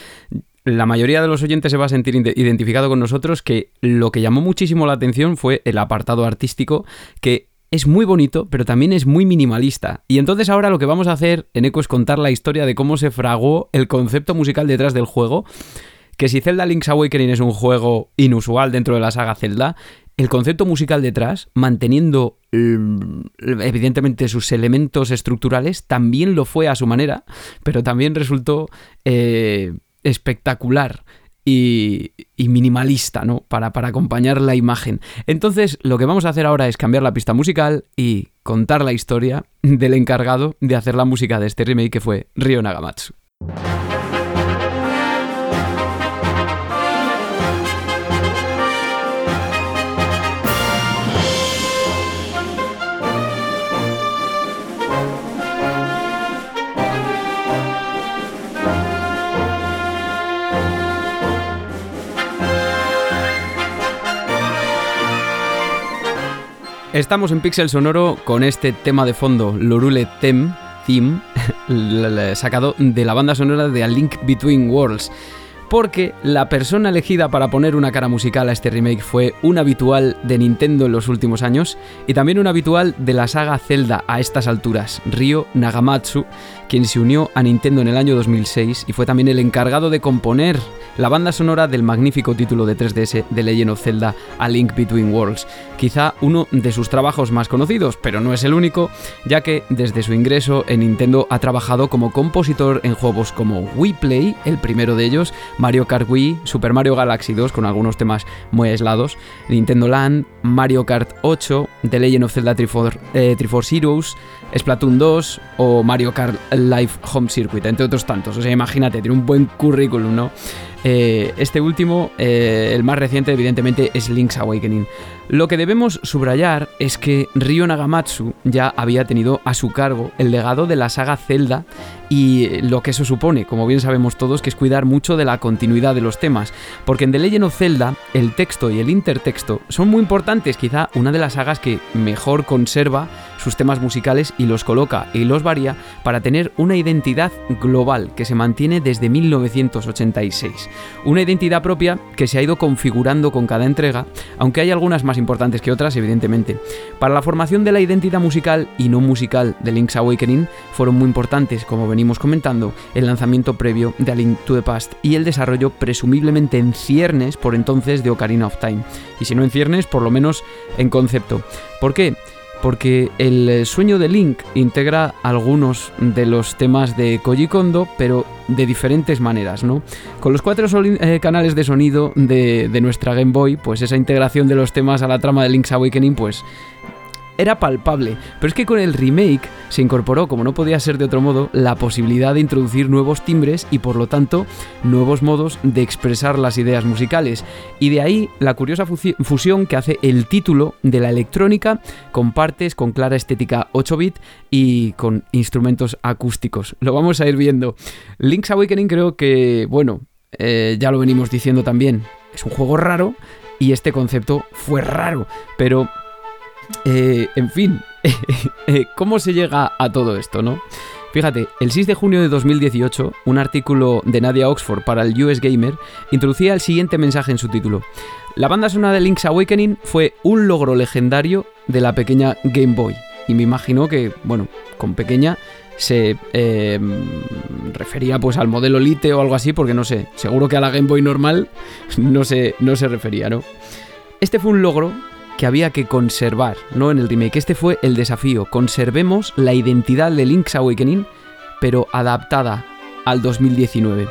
la mayoría de los oyentes se va a sentir identificado con nosotros que lo que llamó muchísimo la atención fue el apartado artístico que es muy bonito, pero también es muy minimalista. Y entonces ahora lo que vamos a hacer en Eco es contar la historia de cómo se fragó el concepto musical detrás del juego. Que si Zelda Link's Awakening es un juego inusual dentro de la saga Zelda, el concepto musical detrás, manteniendo evidentemente sus elementos estructurales, también lo fue a su manera, pero también resultó eh, espectacular y, minimalista, ¿no? Para, para acompañar la imagen. Entonces, lo que vamos a hacer ahora es cambiar la pista musical y contar la historia del encargado de hacer la música de este remake que fue Ryo Nagamatsu. Estamos en Pixel Sonoro con este tema de fondo, Lorule Tem, Theme, (laughs) sacado de la banda sonora de A Link Between Worlds porque la persona elegida para poner una cara musical a este remake fue un habitual de Nintendo en los últimos años y también un habitual de la saga Zelda a estas alturas, Ryo Nagamatsu, quien se unió a Nintendo en el año 2006 y fue también el encargado de componer la banda sonora del magnífico título de 3DS de Legend of Zelda A Link Between Worlds, quizá uno de sus trabajos más conocidos, pero no es el único, ya que desde su ingreso en Nintendo ha trabajado como compositor en juegos como Wii Play, el primero de ellos, Mario Kart Wii, Super Mario Galaxy 2 con algunos temas muy aislados, Nintendo Land, Mario Kart 8, The Legend of Zelda Triforce, eh, Heroes, Splatoon 2 o Mario Kart Live Home Circuit, entre otros tantos. O sea, imagínate, tiene un buen currículum, ¿no? Eh, este último, eh, el más reciente, evidentemente, es Link's Awakening. Lo que debemos subrayar es que Ryo Nagamatsu ya había tenido a su cargo el legado de la saga Zelda y lo que eso supone, como bien sabemos todos, que es cuidar mucho de la continuidad de los temas, porque en The Legend of Zelda el texto y el intertexto son muy importantes, quizá una de las sagas que mejor conserva sus temas musicales y los coloca y los varía para tener una identidad global que se mantiene desde 1986. Una identidad propia que se ha ido configurando con cada entrega, aunque hay algunas más importantes que otras, evidentemente. Para la formación de la identidad musical y no musical de Link's Awakening fueron muy importantes, como venimos comentando, el lanzamiento previo de A Link to the Past y el desarrollo presumiblemente en ciernes por entonces de Ocarina of Time. Y si no en ciernes, por lo menos en concepto. ¿Por qué? porque el sueño de Link integra algunos de los temas de Koji Kondo, pero de diferentes maneras, ¿no? Con los cuatro eh, canales de sonido de, de, nuestra Game Boy, pues esa integración de los temas a la trama de Link's Awakening, pues era palpable, pero es que con el remake se incorporó, como no podía ser de otro modo, la posibilidad de introducir nuevos timbres y por lo tanto nuevos modos de expresar las ideas musicales. Y de ahí la curiosa fusión que hace el título de la electrónica con partes con clara estética 8-bit y con instrumentos acústicos. Lo vamos a ir viendo. Link's Awakening creo que, bueno, eh, ya lo venimos diciendo también, es un juego raro y este concepto fue raro, pero eh, en fin, (laughs) eh, ¿cómo se llega a todo esto, no? Fíjate, el 6 de junio de 2018, un artículo de Nadia Oxford para el US Gamer introducía el siguiente mensaje en su título. La banda sonora de Link's Awakening fue un logro legendario de la pequeña Game Boy. Y me imagino que, bueno, con pequeña se eh, refería pues al modelo Lite o algo así, porque no sé, seguro que a la Game Boy normal (laughs) no se, no se refería, ¿no? Este fue un logro que había que conservar, ¿no? En el remake. Este fue el desafío. Conservemos la identidad de Link's Awakening, pero adaptada al 2019.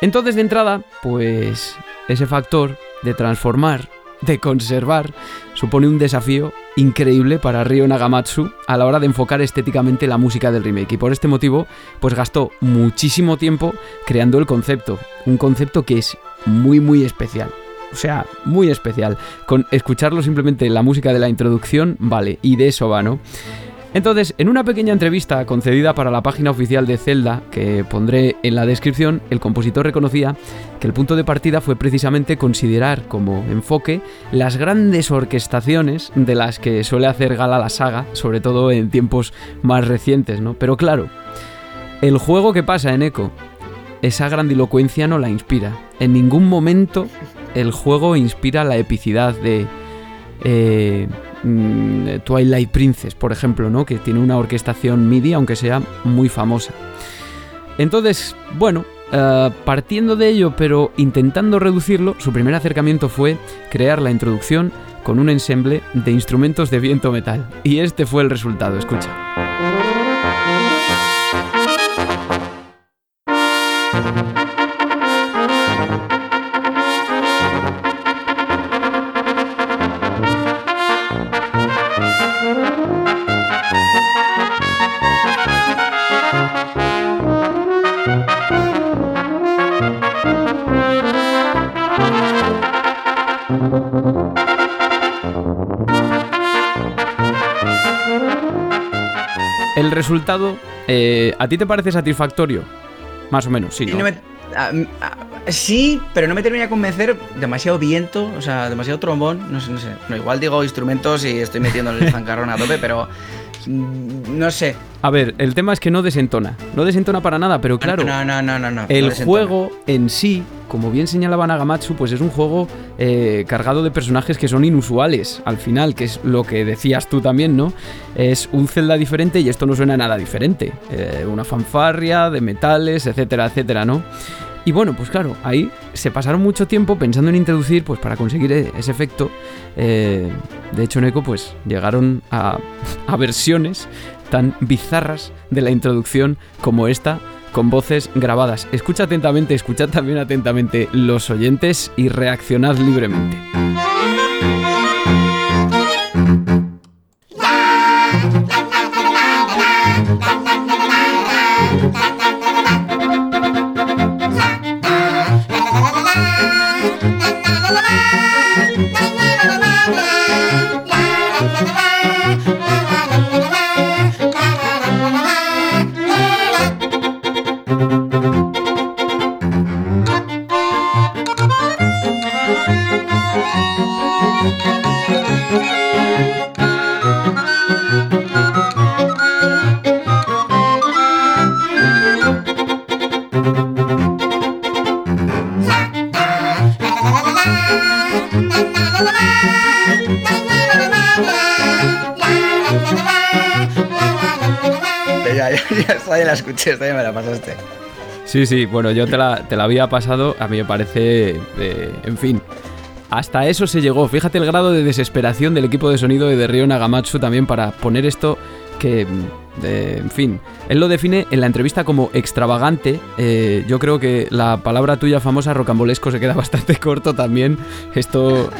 Entonces, de entrada, pues ese factor de transformar, de conservar, supone un desafío increíble para Ryo Nagamatsu a la hora de enfocar estéticamente la música del remake. Y por este motivo, pues gastó muchísimo tiempo creando el concepto. Un concepto que es muy, muy especial. O sea, muy especial. Con escucharlo simplemente la música de la introducción, vale, y de eso va, ¿no? Entonces, en una pequeña entrevista concedida para la página oficial de Zelda, que pondré en la descripción, el compositor reconocía que el punto de partida fue precisamente considerar como enfoque las grandes orquestaciones de las que suele hacer gala la saga, sobre todo en tiempos más recientes, ¿no? Pero claro, el juego que pasa en Echo, esa grandilocuencia no la inspira. En ningún momento el juego inspira la epicidad de... Eh, Mm, Twilight Princess, por ejemplo, ¿no? que tiene una orquestación MIDI, aunque sea muy famosa. Entonces, bueno, eh, partiendo de ello, pero intentando reducirlo, su primer acercamiento fue crear la introducción con un ensemble de instrumentos de viento metal. Y este fue el resultado, escucha. Resultado, eh, ¿a ti te parece satisfactorio? Más o menos, sí. ¿no? sí, pero no me termina de convencer demasiado viento, o sea, demasiado trombón, no sé, no sé. No, igual digo instrumentos y estoy metiendo el (laughs) zancarrón a tope, pero no sé. A ver, el tema es que no desentona. No desentona para nada, pero claro. No, no, no, no, no. El juego en sí, como bien señalaba Nagamatsu, pues es un juego eh, cargado de personajes que son inusuales al final, que es lo que decías tú también, ¿no? Es un Zelda diferente y esto no suena nada diferente. Eh, una fanfarria de metales, etcétera, etcétera, ¿no? Y bueno, pues claro, ahí se pasaron mucho tiempo pensando en introducir, pues para conseguir e-, ese efecto. Eh, de hecho, en Echo, pues llegaron a, (laughs) a versiones tan bizarras de la introducción como esta, con voces grabadas. Escucha atentamente, escuchad también atentamente los oyentes y reaccionad libremente. Ya me la pasaste. Sí, sí, bueno, yo te la, te la había pasado, a mí me parece, eh, en fin, hasta eso se llegó. Fíjate el grado de desesperación del equipo de sonido de Río Nagamatsu también para poner esto que, en fin, él lo define en la entrevista como extravagante. Eh, yo creo que la palabra tuya famosa, rocambolesco, se queda (laughs) bastante corto también. Esto,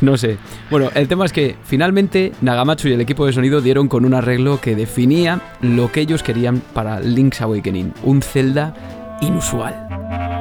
no sé. Bueno, el tema es que finalmente Nagamatsu y el equipo de sonido dieron con un arreglo que definía lo que ellos querían para Link's Awakening. Un Zelda inusual.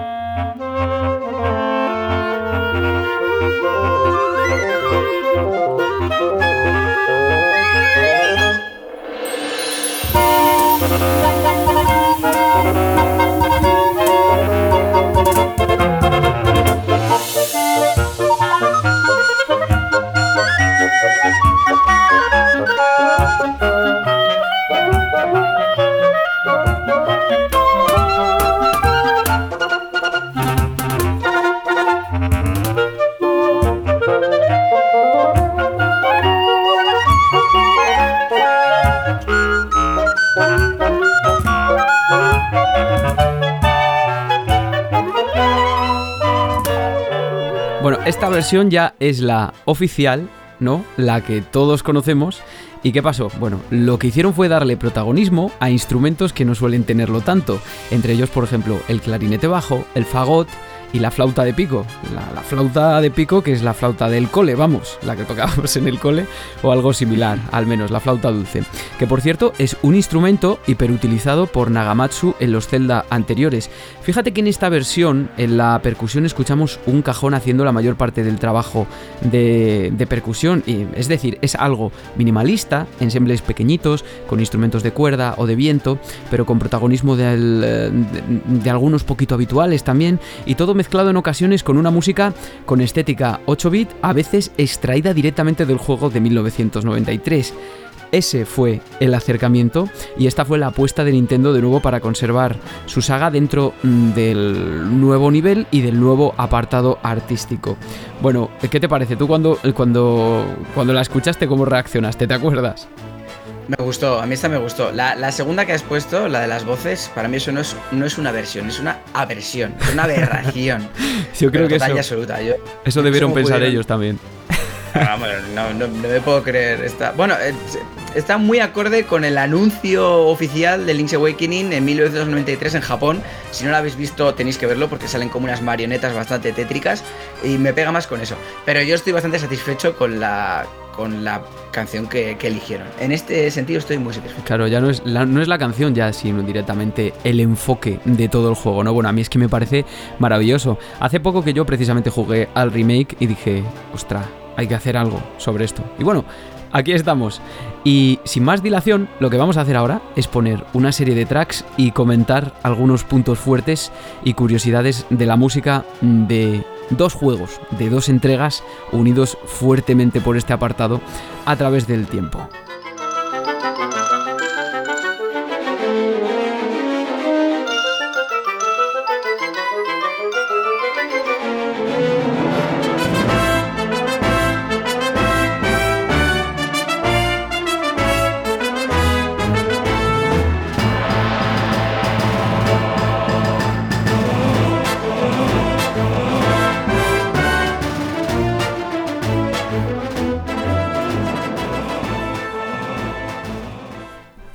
Esta versión ya es la oficial, ¿no? La que todos conocemos. ¿Y qué pasó? Bueno, lo que hicieron fue darle protagonismo a instrumentos que no suelen tenerlo tanto. Entre ellos, por ejemplo, el clarinete bajo, el fagot y la flauta de pico. La, la, flauta de pico que es la flauta del cole, vamos, la que tocábamos en el cole o algo similar, al menos la flauta dulce. Que por cierto es un instrumento hiperutilizado por Nagamatsu en los Zelda anteriores. Fíjate que en esta versión, en la percusión, escuchamos un cajón haciendo la mayor parte del trabajo de, de percusión. Y, es decir, es algo minimalista, ensembles pequeñitos, con instrumentos de cuerda o de viento, pero con protagonismo de, de algunos poquito habituales también, y todo mezclado en ocasiones con una música con estética 8-bit, a veces extraída directamente del juego de 1993. Ese fue el acercamiento y esta fue la apuesta de Nintendo de nuevo para conservar su saga dentro del nuevo nivel y del nuevo apartado artístico. Bueno, ¿qué te parece? ¿Tú cuando, cuando, cuando la escuchaste cómo reaccionaste? ¿Te acuerdas? Me gustó, a mí esta me gustó. La, la, segunda que has puesto, la de las voces, para mí eso no es, no es una versión, es una aversión, es una aberración. (laughs) Yo creo que eso, absoluta. Yo, eso debieron pensar pudieron... ellos también. (laughs) Vamos, no, no, no, me puedo creer. Está, bueno, está muy acorde con el anuncio oficial de Link's Awakening en 1993 en Japón. Si no lo habéis visto, tenéis que verlo porque salen como unas marionetas bastante tétricas y me pega más con eso. Pero yo estoy bastante satisfecho con la, con la canción que, eligieron. En este sentido estoy muy satisfecho. Claro, ya no es, la, no es la canción ya, sino directamente el enfoque de todo el juego, ¿no? Bueno, a mí es que me parece maravilloso. Hace poco que yo precisamente jugué al remake y dije, ostras, hay que hacer algo sobre esto. Y bueno, aquí estamos. Y sin más dilación, lo que vamos a hacer ahora es poner una serie de tracks y comentar algunos puntos fuertes y curiosidades de la música de dos juegos, de dos entregas unidos fuertemente por este apartado a través del tiempo.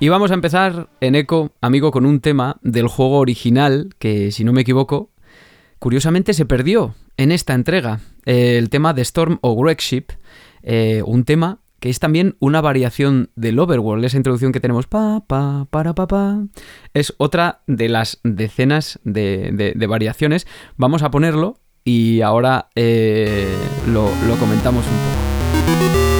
Y vamos a empezar en Eco, amigo, con un tema del juego original que, si no me equivoco, curiosamente se perdió en esta entrega. Eh, el tema de Storm o Wreckship, eh, un tema que es también una variación del Overworld, esa introducción que tenemos, pa, pa, para, pa, pa, es otra de las decenas de, de, de variaciones. Vamos a ponerlo y ahora eh, lo, lo comentamos un poco.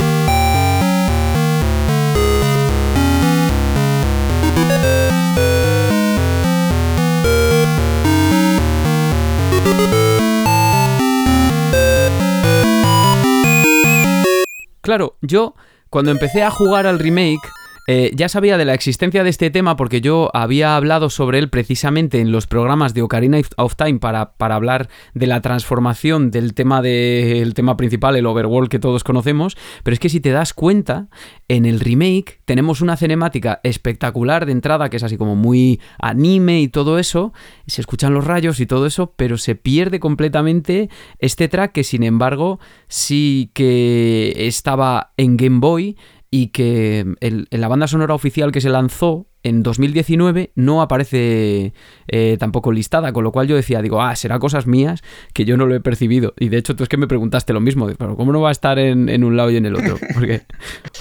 Claro, yo cuando empecé a jugar al remake, eh, ya sabía de la existencia de este tema porque yo había hablado sobre él precisamente en los programas de Ocarina of Time para, para hablar de la transformación del tema, de, el tema principal, el overworld que todos conocemos, pero es que si te das cuenta, en el remake tenemos una cinemática espectacular de entrada que es así como muy anime y todo eso, se escuchan los rayos y todo eso, pero se pierde completamente este track que sin embargo sí que estaba en Game Boy y que el, en la banda sonora oficial que se lanzó en 2019 no aparece eh, tampoco listada, con lo cual yo decía, digo, ah, será cosas mías que yo no lo he percibido. Y de hecho tú es que me preguntaste lo mismo, pero ¿cómo no va a estar en, en un lado y en el otro? (laughs) Porque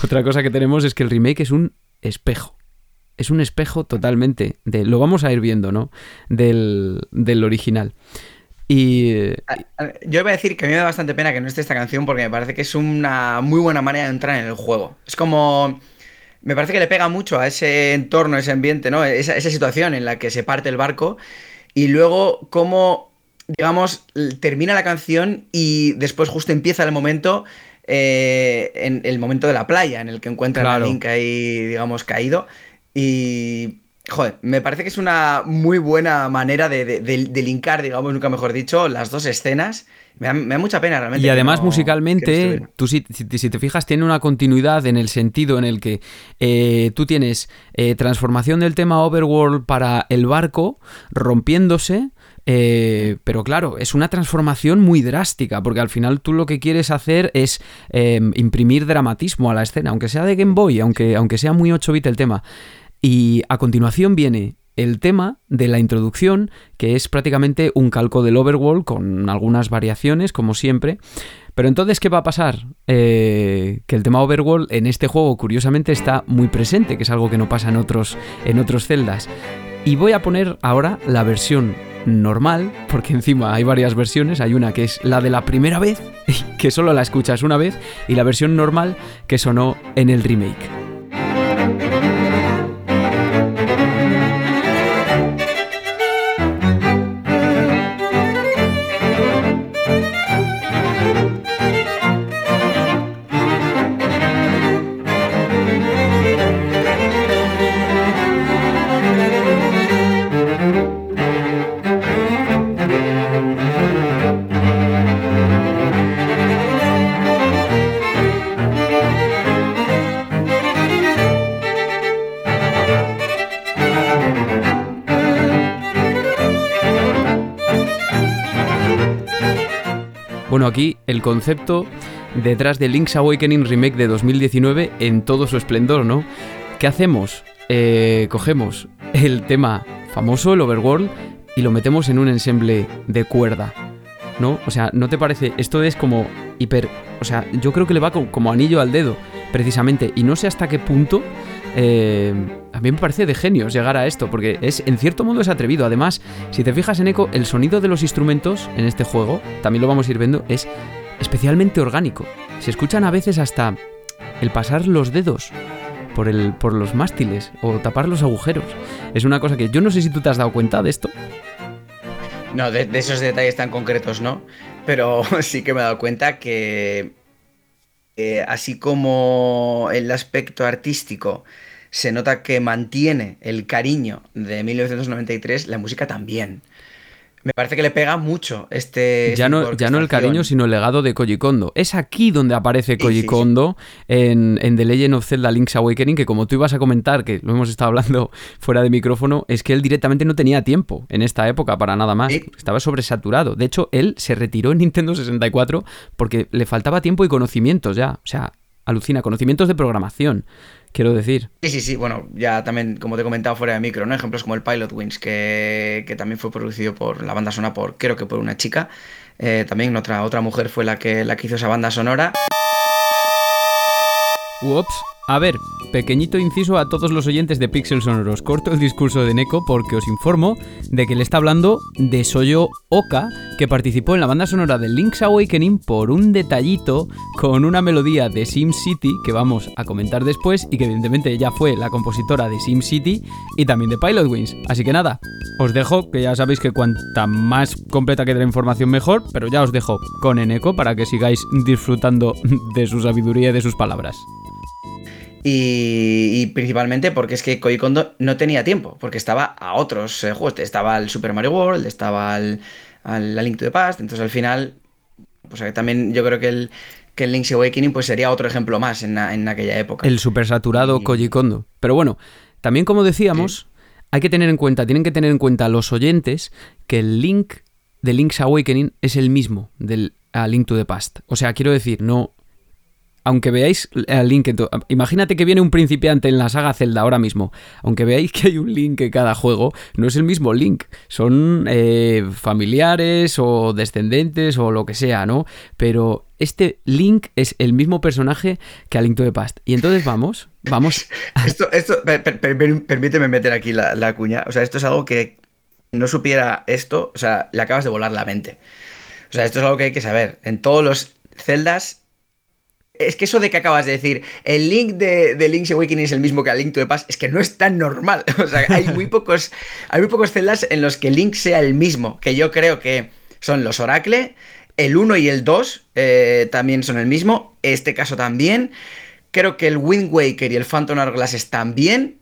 otra cosa que tenemos es que el remake es un espejo. Es un espejo totalmente, de, lo vamos a ir viendo, ¿no? Del, del original. Y... Yo iba a decir que a mí me da bastante pena que no esté esta canción porque me parece que es una muy buena manera de entrar en el juego. Es como... Me parece que le pega mucho a ese entorno, ese ambiente, ¿no? Esa, esa situación en la que se parte el barco y luego cómo, digamos, termina la canción y después justo empieza el momento, eh, en el momento de la playa, en el que encuentran claro. a Link ahí, digamos, caído. Y Joder, me parece que es una muy buena manera de, de, de, de, linkar, digamos, nunca mejor dicho, las dos escenas. Me da, me da mucha pena realmente. Y además, no, musicalmente, no tú si, te fijas, tiene una continuidad en el sentido en el que eh, tú tienes eh, transformación del tema Overworld para el barco rompiéndose. Eh, pero claro, es una transformación muy drástica, porque al final tú lo que quieres hacer es eh, imprimir dramatismo a la escena, aunque sea de Game Boy, aunque, aunque sea muy 8 bit el tema. Y a continuación viene el tema de la introducción, que es prácticamente un calco del Overworld con algunas variaciones, como siempre. Pero entonces, ¿qué va a pasar? Eh, que el tema Overworld en este juego, curiosamente, está muy presente, que es algo que no pasa en otros, en otros celdas. Y voy a poner ahora la versión normal, porque encima hay varias versiones, hay una que es la de la primera vez, (laughs) que solo la escuchas una vez, y la versión normal que sonó en el remake. Aquí el concepto detrás de Link's Awakening Remake de 2019 en todo su esplendor, ¿no? ¿Qué hacemos? Eh, cogemos el tema famoso, el Overworld, y lo metemos en un ensemble de cuerda, ¿no? O sea, ¿no te parece? Esto es como hiper... O sea, yo creo que le va como anillo al dedo, precisamente, y no sé hasta qué punto eh, a mí me parece de genios llegar a esto, porque es en cierto modo es atrevido. Además, si te fijas en Eco, el sonido de los instrumentos en este juego, también lo vamos a ir viendo, es especialmente orgánico. Se escuchan a veces hasta el pasar los dedos por, el, por los mástiles o tapar los agujeros. Es una cosa que yo no sé si tú te has dado cuenta de esto. No, de, esos detalles tan concretos no, pero (laughs) sí que me he dado cuenta que eh, así como el aspecto artístico se nota que mantiene el cariño de 1993, la música también. Me parece que le pega mucho este. Ya no, ya no el cariño, sino el legado de Koji Kondo. Es aquí donde aparece Koji Kondo En, The Legend of Zelda Link's Awakening, que como tú ibas a comentar, que lo hemos estado hablando (laughs) fuera de micrófono, es que él directamente no tenía tiempo en esta época para nada más. Estaba sobresaturado. De hecho, él se retiró en Nintendo 64 porque le faltaba tiempo y conocimientos ya. O sea, alucina, conocimientos de programación quiero decir. Sí, sí, sí, bueno, ya también, como te he comentado fuera de micro, ¿no? Ejemplos como el Pilot Wings, que, que también fue producido por la banda sonora por, creo que por una chica. Eh, también otra, otra mujer fue la que, la que hizo esa banda sonora. Ups, a ver, pequeñito inciso a todos los oyentes de Pixel Sonoros. Corto el discurso de Neko porque os informo de que le está hablando de Soyo Oka, que participó en la banda sonora de Link's Awakening por un detallito con una melodía de SimCity que vamos a comentar después y que evidentemente ella fue la compositora de SimCity y también de Pilot Wings. Así que nada, os dejo, que ya sabéis que cuanta más completa quede la información mejor, pero ya os dejo con Eneco para que sigáis disfrutando de su sabiduría y de sus palabras. Y, principalmente porque es que Koji Kondo no tenía tiempo, porque estaba a otros eh, juegos. Estaba el Super Mario World, estaba el, la Link to the Past. Entonces al final, pues también yo creo que el, que el Link's Awakening pues sería otro ejemplo más en, aquella época. El super saturado Koji Kondo. Pero bueno, también como decíamos, hay que tener en cuenta, tienen que tener en cuenta los oyentes que el link de Link's Awakening es el mismo del a Link to the Past. O sea, quiero decir, no, aunque veáis el link, imagínate que viene un principiante en la saga Zelda ahora mismo, aunque veáis que hay un link en cada juego, no es el mismo link, son eh, familiares o descendentes o lo que sea, ¿no? Pero este Link es el mismo personaje que a Link to the Past. Y entonces vamos, vamos. (laughs) esto, esto permíteme meter aquí la, la cuña. O sea, esto es algo que no supiera esto, o sea, le acabas de volar la mente. O sea, esto es algo que hay que saber. En todos los celdas es que eso de que acabas de decir, el link de, de, Link's Awakening es el mismo que el Link to the Past, es que no es tan normal. (laughs) O sea, hay (laughs) muy pocos, hay muy pocos celdas en los que Link sea el mismo, que yo creo que son los Oracle, el 1 y el 2 eh, también son el mismo, este caso también. Creo que el Wind Waker y el Phantom Hourglass también,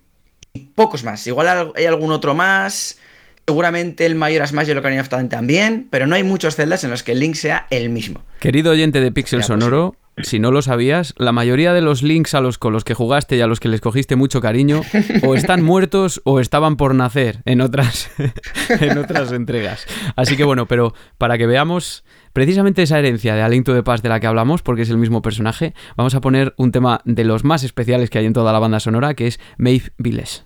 y pocos más. Igual hay algún otro más. Seguramente el mayor Smash y el Ocarina of Time también, pero no hay muchos celdas en los que el Link sea el mismo. Querido oyente de Pixel pues Sonoro, si no lo sabías, la mayoría de los links a los con los que jugaste y a los que les cogiste mucho cariño o (laughs) están muertos o estaban por nacer en otras, (laughs) en otras entregas. Así que bueno, pero para que veamos precisamente esa herencia de Aliento de Paz de la que hablamos, porque es el mismo personaje, vamos a poner un tema de los más especiales que hay en toda la banda sonora, que es Maeve Viles.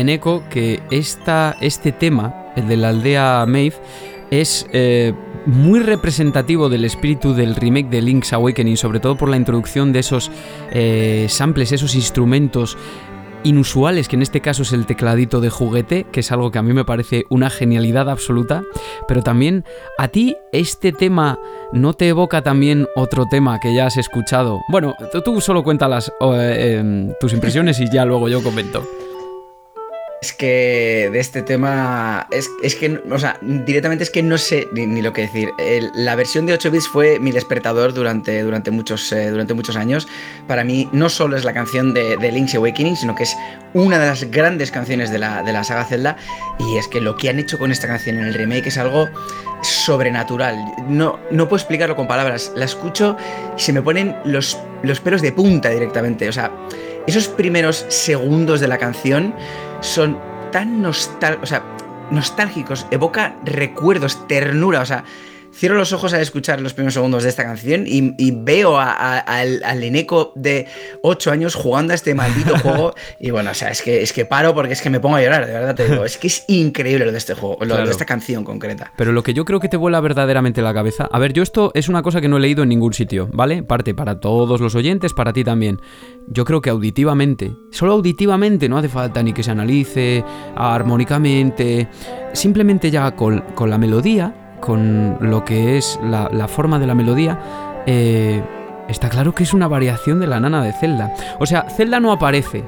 En Echo, que esta, este tema, el de la aldea Maeve, es eh, muy representativo del espíritu del remake de Link's Awakening, sobre todo por la introducción de esos eh, samples, esos instrumentos inusuales, que en este caso es el tecladito de juguete, que es algo que a mí me parece una genialidad absoluta, pero también a ti este tema no te evoca también otro tema que ya has escuchado. Bueno, tú solo cuéntalas eh, em, tus impresiones y ya luego yo comento. Es que de este tema, es, es, que, o sea, directamente es que no sé ni, lo que decir. la versión de 8 bits fue mi despertador durante, durante, muchos, eh, durante muchos años. Para mí no solo es la canción de, Link's Awakening, sino que es una de las grandes canciones de la, de la saga Zelda. Y es que lo que han hecho con esta canción en el remake es algo sobrenatural. No, no puedo explicarlo con palabras. La escucho y se me ponen los, los pelos de punta directamente. O sea, esos primeros segundos de la canción son tan nostal o sea, nostálgicos, evoca recuerdos, ternura, o sea, cierro los ojos al escuchar los primeros segundos de esta canción y, veo al, al, Eneco de 8 años jugando a este maldito (laughs) juego. Y bueno, o sea, es que, es que paro porque es que me pongo a llorar, de verdad te digo. Es que es increíble lo de este juego, lo de esta canción concreta. Pero lo que yo creo que te vuela verdaderamente la cabeza. A ver, yo esto es una cosa que no he leído en ningún sitio, ¿vale? Parte para todos los oyentes, para ti también. Yo creo que auditivamente, solo auditivamente, no hace falta ni que se analice armónicamente. Simplemente ya con, con la melodía con lo que es la, forma de la melodía, eh, está claro que es una variación de la nana de Zelda. O sea, Zelda no aparece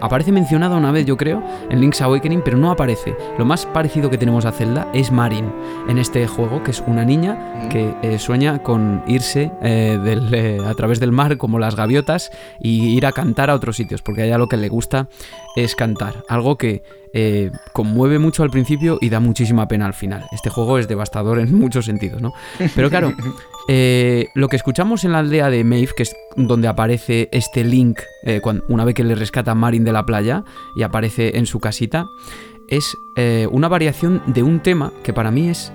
aparece mencionada una vez, yo creo, en Link's Awakening, pero no aparece. Lo más parecido que tenemos a Zelda es Marin en este juego, que es una niña que eh, sueña con irse eh, eh, a través del mar como las gaviotas y ir a cantar a otros sitios, porque a ella lo que le gusta es cantar. Algo que conmueve mucho al principio y da muchísima pena al final. Este juego es devastador en (laughs) muchos sentidos, ¿no? Pero claro, (laughs) Eh, lo que escuchamos en la aldea de Maeve, que es donde aparece este Link, eh, una vez que le rescata a Marin de la playa y aparece en su casita, es eh, una variación de un tema que para mí es,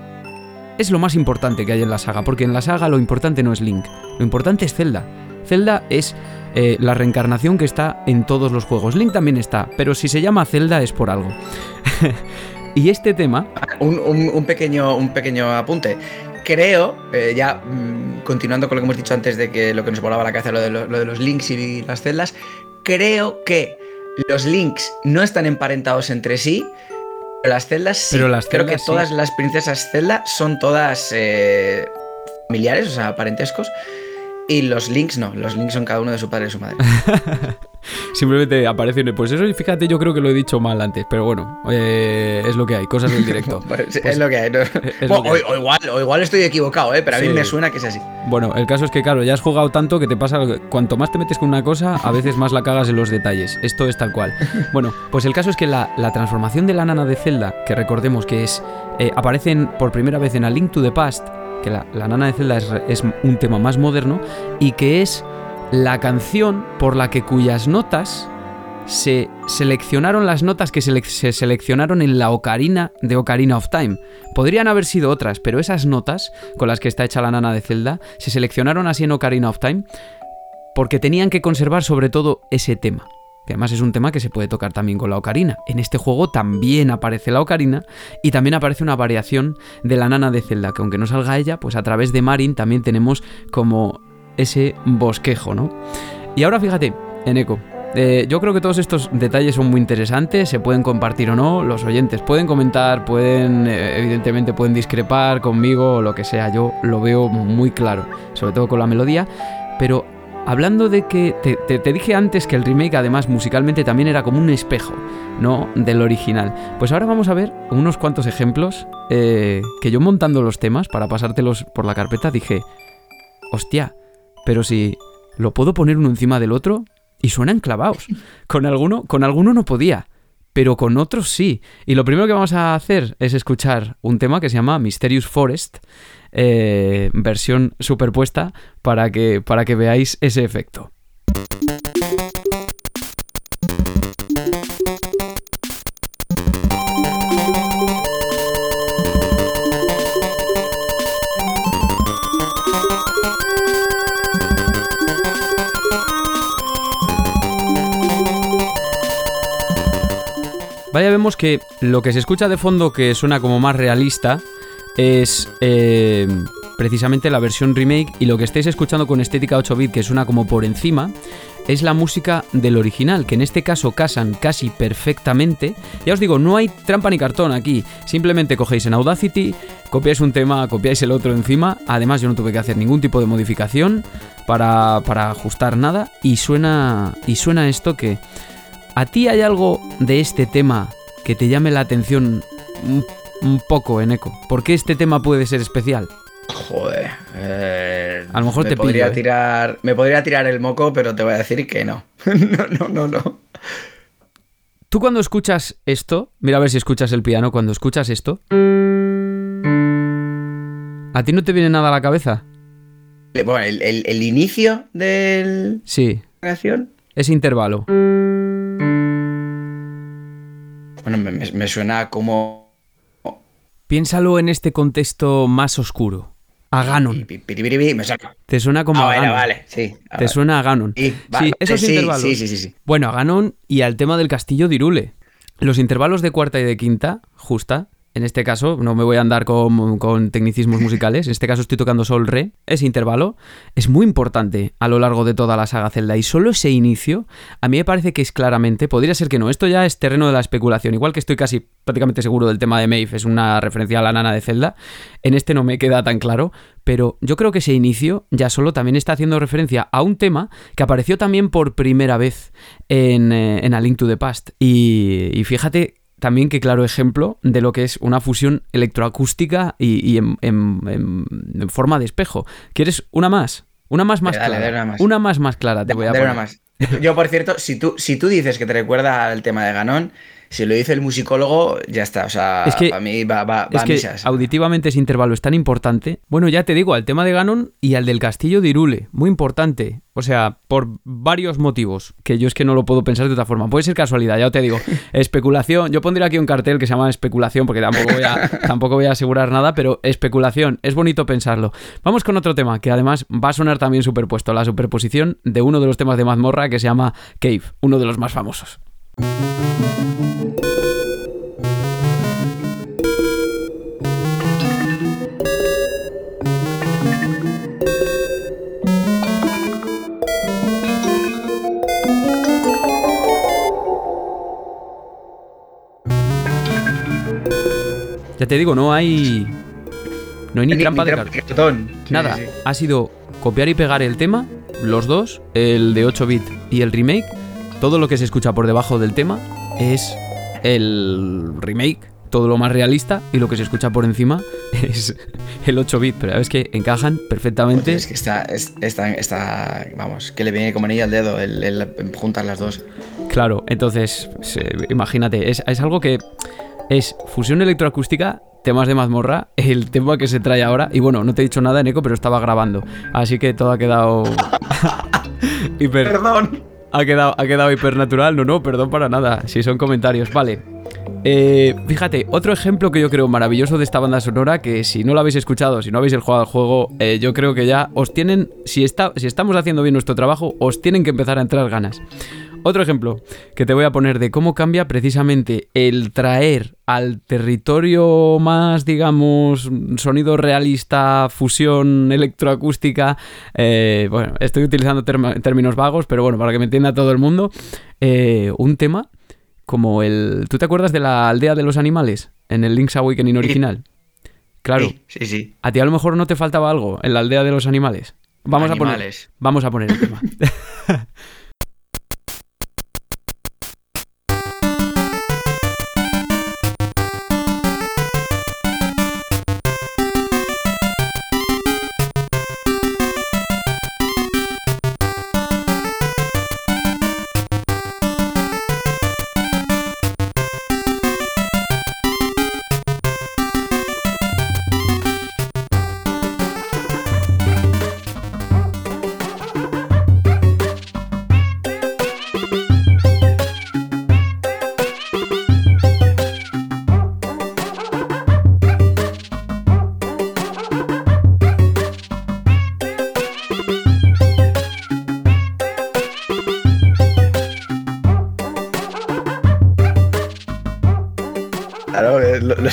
es lo más importante que hay en la saga, porque en la saga lo importante no es Link, lo importante es Zelda. Zelda es la reencarnación que está en todos los juegos. Link también está, pero si se llama Zelda es por algo. (laughs) y este tema... Un, pequeño, un pequeño apunte creo, eh, ya mm, continuando con lo que hemos dicho antes de que lo que nos volaba la cabeza, lo de, lo, de los links y las celdas, creo que los links no están emparentados entre sí, pero las celdas sí. Pero las creo que todas las princesas Zelda son todas eh, familiares, o sea, parentescos. Y los links no, los links son cada uno de su padre y su madre. (laughs) Simplemente aparecen. Pues eso, fíjate, yo creo que lo he dicho mal antes, pero bueno, eh, es lo que hay, cosas del directo. (laughs) Pues es lo que (laughs) hay. o, igual, o igual estoy equivocado, ¿eh? pero a mí me suena que es así. Bueno, el caso es que, claro, ya has jugado tanto que te pasa. Cuanto más te metes con una cosa, a veces más la cagas en los detalles. Esto es tal cual. (laughs) Bueno, pues el caso es que la, transformación de la nana de Zelda, que recordemos que es. Eh, aparecen por primera vez en A Link to the Past, que la, nana de Zelda es, un tema más moderno y que es la canción por la que cuyas notas se seleccionaron las notas que se, seleccionaron en la Ocarina de Ocarina of Time. Podrían haber sido otras, pero esas notas con las que está hecha la nana de Zelda se seleccionaron así en Ocarina of Time porque tenían que conservar sobre todo ese tema que además es un tema que se puede tocar también con la ocarina. En este juego también aparece la ocarina y también aparece una variación de la nana de Zelda, que aunque no salga ella, pues a través de Marin también tenemos como ese bosquejo, ¿no? Y ahora fíjate, en eco. Eh, yo creo que todos estos detalles son muy interesantes, se pueden compartir o no, los oyentes pueden comentar, pueden, eh, evidentemente pueden discrepar conmigo o lo que sea, yo lo veo muy claro, sobre todo con la melodía, pero Hablando de que te, dije antes que el remake además musicalmente también era como un espejo, ¿no? Del original. Pues ahora vamos a ver unos cuantos ejemplos eh, que yo montando los temas para pasártelos por la carpeta dije, hostia, pero si lo puedo poner uno encima del otro y suenan clavados. (laughs) Con alguno, con alguno no podía pero con otros sí. Y lo primero que vamos a hacer es escuchar un tema que se llama Mysterious Forest, eh, versión superpuesta, para que, para que veáis ese efecto. Vaya, vemos que lo que se escucha de fondo que suena como más realista es eh, precisamente la versión remake y lo que estáis escuchando con estética 8 bit que suena como por encima es la música del original, que en este caso casan casi perfectamente. Ya os digo, no hay trampa ni cartón aquí, simplemente cogéis en Audacity, copiáis un tema, copiáis el otro encima, además yo no tuve que hacer ningún tipo de modificación para, para ajustar nada. Y suena, y suena esto que... ¿A ti hay algo de este tema que te llame la atención un, un poco, Eneco? ¿Por qué este tema puede ser especial? Joder. eh, A lo mejor me te podría pillo, ¿eh? tirar. Me podría tirar el moco, pero te voy a decir que no. (laughs) no, no, no, no. Tú cuando escuchas esto, mira a ver si escuchas el piano, cuando escuchas esto, ¿a ti no te viene nada a la cabeza? Bueno, el, el- el inicio de Sí, la canción. ese intervalo. Bueno, me, me- suena como. Piénsalo en este contexto más oscuro. A Ganon. Me. Te suena como Ah, a Ganon. vale, sí. Ah, Te suena a Ganon. Sí, sí, esos sí, intervalos. sí, sí, sí, sí. Bueno, a Ganon y al tema del castillo de Irule. Los intervalos de cuarta y de quinta, justa, en este caso, no me voy a andar con, con tecnicismos musicales, en este caso estoy tocando sol re, ese intervalo es muy importante a lo largo de toda la saga Zelda y solo ese inicio a mí me parece que es claramente, podría ser que no, esto ya es terreno de la especulación, igual que estoy casi prácticamente seguro del tema de Maeve, es una referencia a la nana de Zelda, en este no me queda tan claro, pero yo creo que ese inicio ya solo también está haciendo referencia a un tema que apareció también por primera vez en, eh, en A Link to the Past. Y, y fíjate también que claro ejemplo de lo que es una fusión electroacústica y, y en, en- en- en forma de espejo. ¿Quieres una más? Una más más Dale, clara. dale una más. Una más más clara te voy a poner. una más. Yo, por cierto, si tú, si tú dices que te recuerda al tema de Ganon, si lo dice el musicólogo, ya está. O sea, Es que- para mí va, va, va Es a que misas. auditivamente ese intervalo es tan importante. Bueno, ya te digo, al tema de Ganon y al del castillo de Irule. Muy importante. O sea, por varios motivos. Que yo es que no lo puedo pensar de otra forma. Puede ser casualidad, ya te digo. (laughs) Especulación. Yo pondría aquí un cartel que se llama especulación, porque tampoco voy a, (laughs) tampoco voy a asegurar nada, pero especulación. Es bonito pensarlo. Vamos con otro tema que además va a sonar también superpuesto. La superposición de uno de los temas de mazmorra que se llama Cave, uno de los más famosos. Ya te digo, no hay. No hay ni, Ni- trampa ni de cartón. Sí, Nada, sí. ha sido copiar y pegar el tema, los dos, el de 8 bit y el remake. Todo lo que se escucha por debajo del tema es el remake, todo lo más realista, y lo que se escucha por encima (laughs) es el 8 bit. Pero es que encajan perfectamente. Joder, es que está, es- está, está, vamos, que le viene como anillo al dedo el, el juntar las dos. Claro, entonces, imagínate, es, es algo que es fusión electroacústica, temas de mazmorra, el tema que se trae ahora. Y bueno, no te he dicho nada, Neko, pero estaba grabando. Así que todo ha quedado. (laughs) hiper. Perdón. Ha quedado, ha quedado hipernatural. No, no, perdón para nada. Si son comentarios. Vale. Eh, fíjate, otro ejemplo que yo creo maravilloso de esta banda sonora, que si no lo habéis escuchado, si no habéis jugado al juego, eh, yo creo que ya os tienen, si, está, si estamos haciendo bien nuestro trabajo, os tienen que empezar a entrar ganas. Otro ejemplo que te voy a poner de cómo cambia precisamente el traer al territorio más, digamos, sonido realista, fusión electroacústica. eh, bueno, estoy utilizando términos vagos, pero bueno, para que me entienda todo el mundo. eh, un tema como el. ¿Tú te acuerdas de la aldea de los animales? En el Link's Awakening original. Claro. Sí, sí, sí. A ti a lo mejor no te faltaba algo en la aldea de los animales. Vamos a poner. Animales. Vamos a poner el tema. (laughs)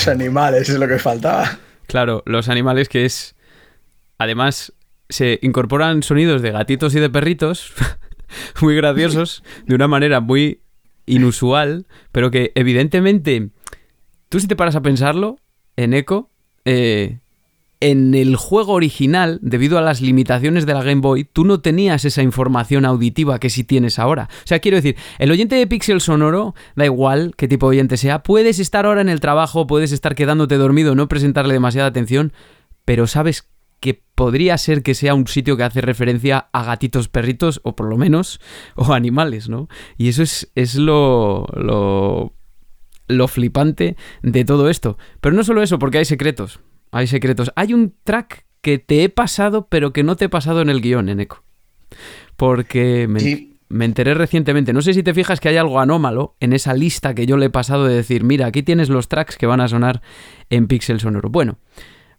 los animales, es lo que faltaba. Claro, los animales que es... Además, se incorporan sonidos de gatitos y de perritos (laughs) muy graciosos, de una manera muy inusual, pero que evidentemente, tú si te paras a pensarlo, en Echo, eh, en el juego original, debido a las limitaciones de la Game Boy, tú no tenías esa información auditiva que sí tienes ahora. O sea, quiero decir, el oyente de Pixel Sonoro, da igual qué tipo de oyente sea, puedes estar ahora en el trabajo, puedes estar quedándote dormido, no presentarle demasiada atención, pero sabes que podría ser que sea un sitio que hace referencia a gatitos, perritos, o por lo menos, (laughs) o animales, ¿no? Y eso es, es lo, lo, lo flipante de todo esto. Pero no solo eso, porque hay secretos. Hay secretos. Hay un track que te he pasado, pero que no te he pasado en el guion, en eco. Porque me, me enteré recientemente. No sé si te fijas que hay algo anómalo en esa lista que yo le he pasado de decir, mira, aquí tienes los tracks que van a sonar en Pixel Sonoro. Bueno,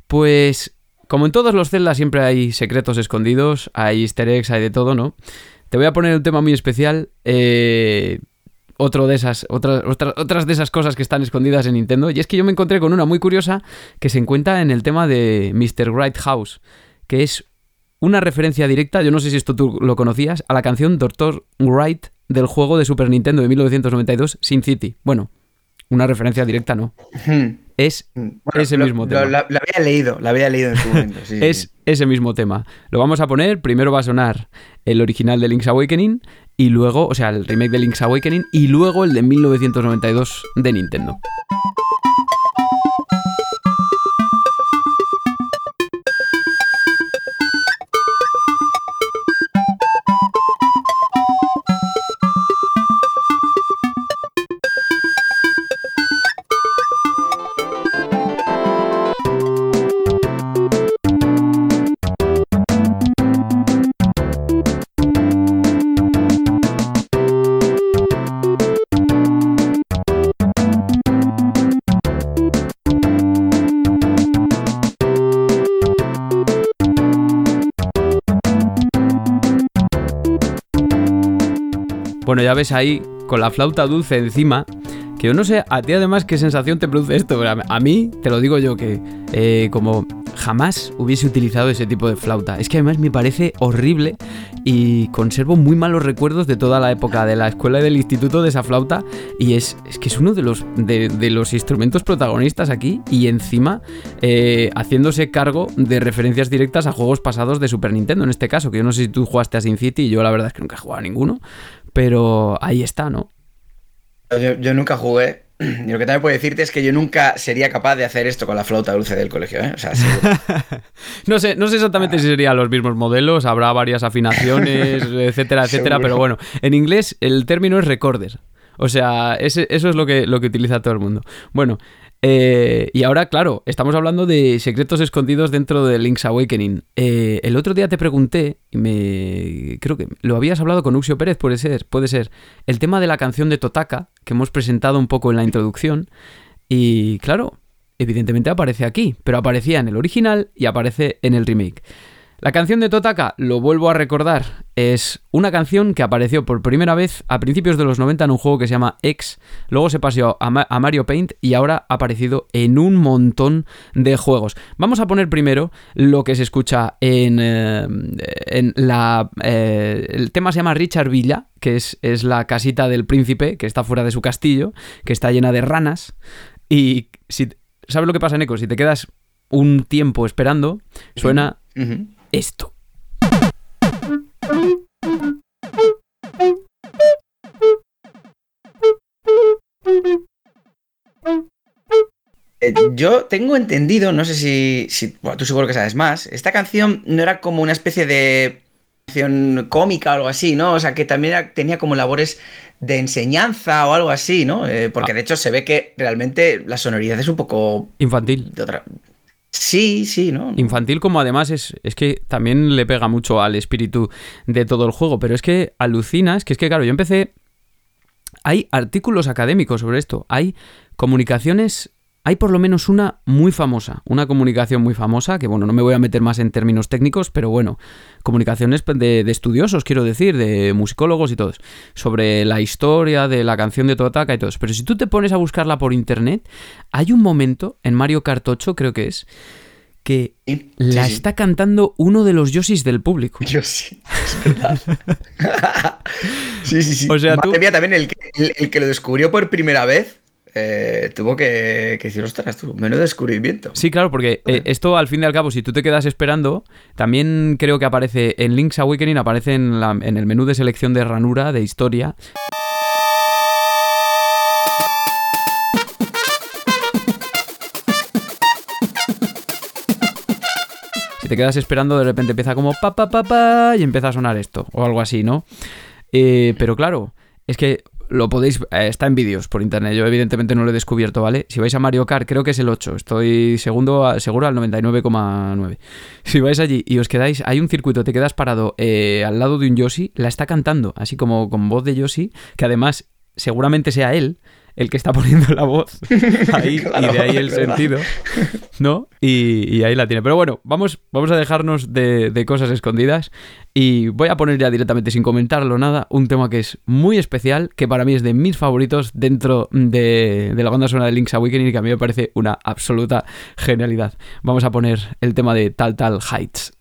pues como en todos los Zelda siempre hay secretos escondidos, hay easter eggs, hay de todo, ¿no? Te voy a poner un tema muy especial. Eh, otro de esas, otras, otras de esas cosas que están escondidas en Nintendo. Y es que yo me encontré con una muy curiosa que se encuentra en el tema de Mr. Wright House, que es una referencia directa, yo no sé si esto tú lo conocías, a la canción Dr. Wright del juego de Super Nintendo de 1992, Sin City. Bueno, una referencia directa no. Es hmm. ese mismo tema. la, había leído, la había leído en su momento. (laughs) es ese mismo tema. Lo vamos a poner, primero va a sonar el original de Link's Awakening y luego, o sea, el remake de Link's Awakening y luego el de 1992 de Nintendo. Bueno, ya ves ahí, con la flauta dulce encima, que yo no sé a ti además qué sensación te produce esto, a mí, te lo digo yo, que eh, como jamás hubiese utilizado ese tipo de flauta. Es que además me parece horrible y conservo muy malos recuerdos de toda la época de la escuela y del instituto de esa flauta. Y es, es que es uno de los, de, los instrumentos protagonistas aquí y encima eh, haciéndose cargo de referencias directas a juegos pasados de Super Nintendo en este caso, que yo no sé si tú jugaste a Sin City y yo la verdad es que nunca he jugado a ninguno, pero ahí está, ¿no? Yo, nunca jugué. (clears throat) Y lo que también puedo decirte es que yo nunca sería capaz de hacer esto con la flauta dulce del colegio, ¿eh? O sea, (laughs) no, sé, no sé exactamente si serían los mismos modelos, habrá varias afinaciones, (laughs) etcétera, etcétera, pero bueno, en inglés el término es recorder. O sea, eso es lo que, lo que utiliza todo el mundo. Bueno, eh, y ahora, claro, estamos hablando de secretos escondidos dentro de Link's Awakening. Eh, el otro día te pregunté, y me creo que lo habías hablado con Uxio Pérez, puede ser, puede ser, el tema de la canción de Totaka, que hemos presentado un poco en la introducción. Y claro, evidentemente aparece aquí, pero aparecía en el original y aparece en el remake. La canción de Totaka, lo vuelvo a recordar, es una canción que apareció por primera vez a principios de los 90 en un juego que se llama X, luego se pasó a, Mario Paint y ahora ha aparecido en un montón de juegos. Vamos a poner primero lo que se escucha en, eh, en la... Eh, el tema se llama Richard Villa, que es, es la casita del príncipe, que está fuera de su castillo, que está llena de ranas. Y si... ¿Sabes lo que pasa, Neko? Si te quedas un tiempo esperando, suena esto. Eh, yo tengo entendido, no sé si, tú seguro que sabes más, esta canción no era como una especie de canción cómica o algo así, ¿no? O sea, que también tenía como labores de enseñanza o algo así, ¿no? Eh, porque ah. de hecho se ve que realmente la sonoridad es un poco... Infantil. De otra, Sí, sí, ¿no? Infantil como además es, es que también le pega mucho al espíritu de todo el juego, pero es que alucinas, que es que claro, yo empecé... Hay artículos académicos sobre esto, hay comunicaciones hay por lo menos una muy famosa, una comunicación muy famosa, que bueno, no me voy a meter más en términos técnicos, pero bueno, comunicaciones de, de estudiosos, quiero decir, de musicólogos y todos, sobre la historia de la canción de Totaka y todo eso. Pero si tú te pones a buscarla por internet, hay un momento en Mario Kart 8, creo que es, que Sí, la sí, sí. está cantando uno de los Yoshis del público. Yo sí, es verdad. (laughs) sí, sí, sí. O sea, tú- mía, también el, que- el- el que lo descubrió por primera vez eh, tuvo que, que decir, ostras, tú, menudo descubrimiento. Sí, claro, porque eh, esto al fin y al cabo, si tú te quedas esperando, también creo que aparece en Link's Awakening, aparece en, la- en el menú de selección de ranura, de historia. Si te quedas esperando, de repente empieza como pa pa pa pa y empieza a sonar esto, o algo así, ¿no? Eh, pero claro, es que lo podéis. eh, está en vídeos por internet. Yo, evidentemente, no lo he descubierto, ¿vale? Si vais a Mario Kart, creo que es el 8. Estoy segundo, seguro al 99,9. (laughs) Si vais allí y os quedáis. Hay un circuito, te quedas parado eh, al lado de un Yoshi, la está cantando, así como con voz de Yoshi, que además seguramente sea él el que está poniendo la voz (laughs) ahí Claro, y de ahí el verdad. sentido, ¿no? Y, y ahí la tiene. Pero bueno, vamos, vamos a dejarnos de, de cosas escondidas y voy a poner ya directamente, sin comentarlo nada, un tema que es muy especial, que para mí es de mis favoritos dentro de, de la banda sonora de Link's Awakening y que a mí me parece una absoluta genialidad. Vamos a poner el tema de Tal Tal Heights.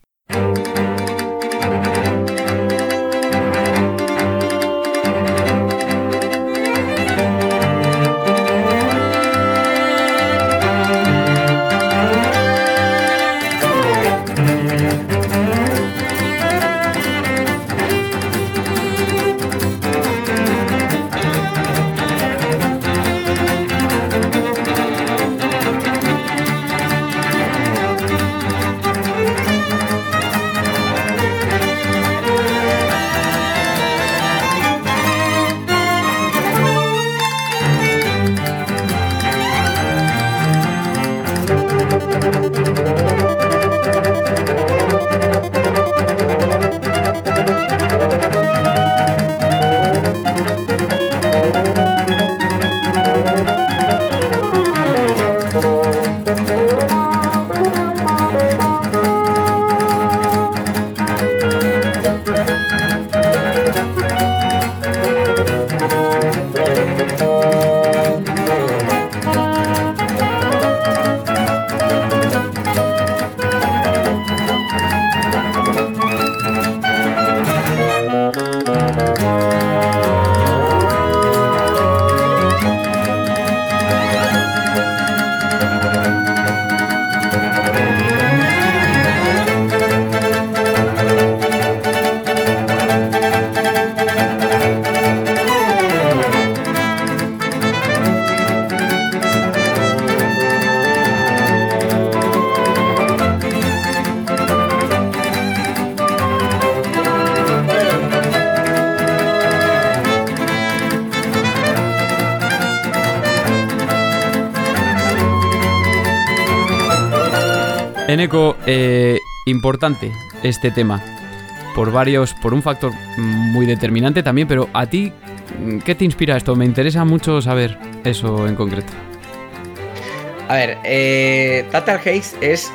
Eh, importante este tema. Por varios, por un factor muy determinante también, pero a ti, ¿qué te inspira esto? Me interesa mucho saber eso en concreto. A ver, eh, Tatal Haze es